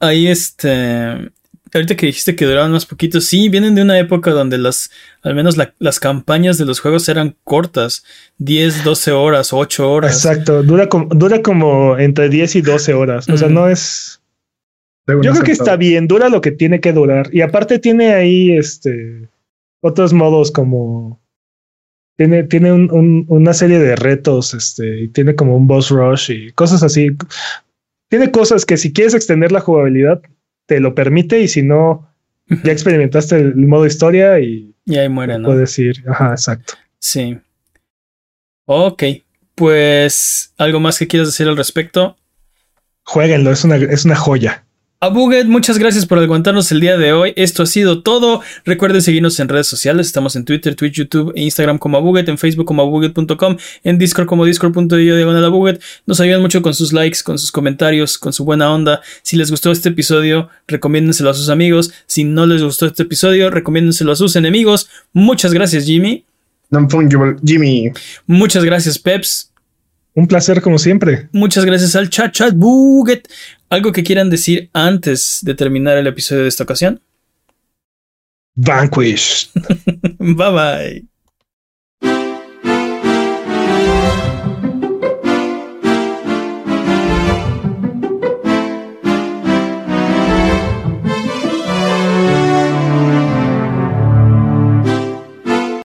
Ahí este ahorita que dijiste que duraban más poquito, sí, vienen de una época donde las, al menos las campañas de los juegos eran cortas, 10, 12 horas, 8 horas. Exacto, dura como, dura como entre 10 y 12 horas, o sea, no es... Yo creo que está bien, dura lo que tiene que durar. Y aparte tiene ahí este otros modos como tiene, tiene una serie de retos, este, y tiene como un boss rush y cosas así. Tiene cosas que si quieres extender la jugabilidad, te lo permite y si no, ya experimentaste el modo historia y... Y ahí muere, ¿no? Puedes ir, ajá, exacto. Sí. Ok, pues algo más que quieras decir al respecto. Jueguenlo, es una, es una joya. Abuget, muchas gracias por aguantarnos el día de hoy. Esto ha sido todo. Recuerden seguirnos en redes sociales. Estamos en Twitter, Twitch, YouTube e Instagram como Abuget, en Facebook como abuget.com, en Discord como discord.io diagonal Abuget. Nos ayudan mucho con sus likes, con sus comentarios, con su buena onda. Si les gustó este episodio, recomiéndenselo a sus amigos. Si no les gustó este episodio, recomiéndenselo a sus enemigos. Muchas gracias, Jimmy. Jimmy. Muchas gracias, Peps. Un placer como siempre. Muchas gracias al chat chat buget. ¿Algo que quieran decir antes de terminar el episodio de esta ocasión? Vanquish. bye bye.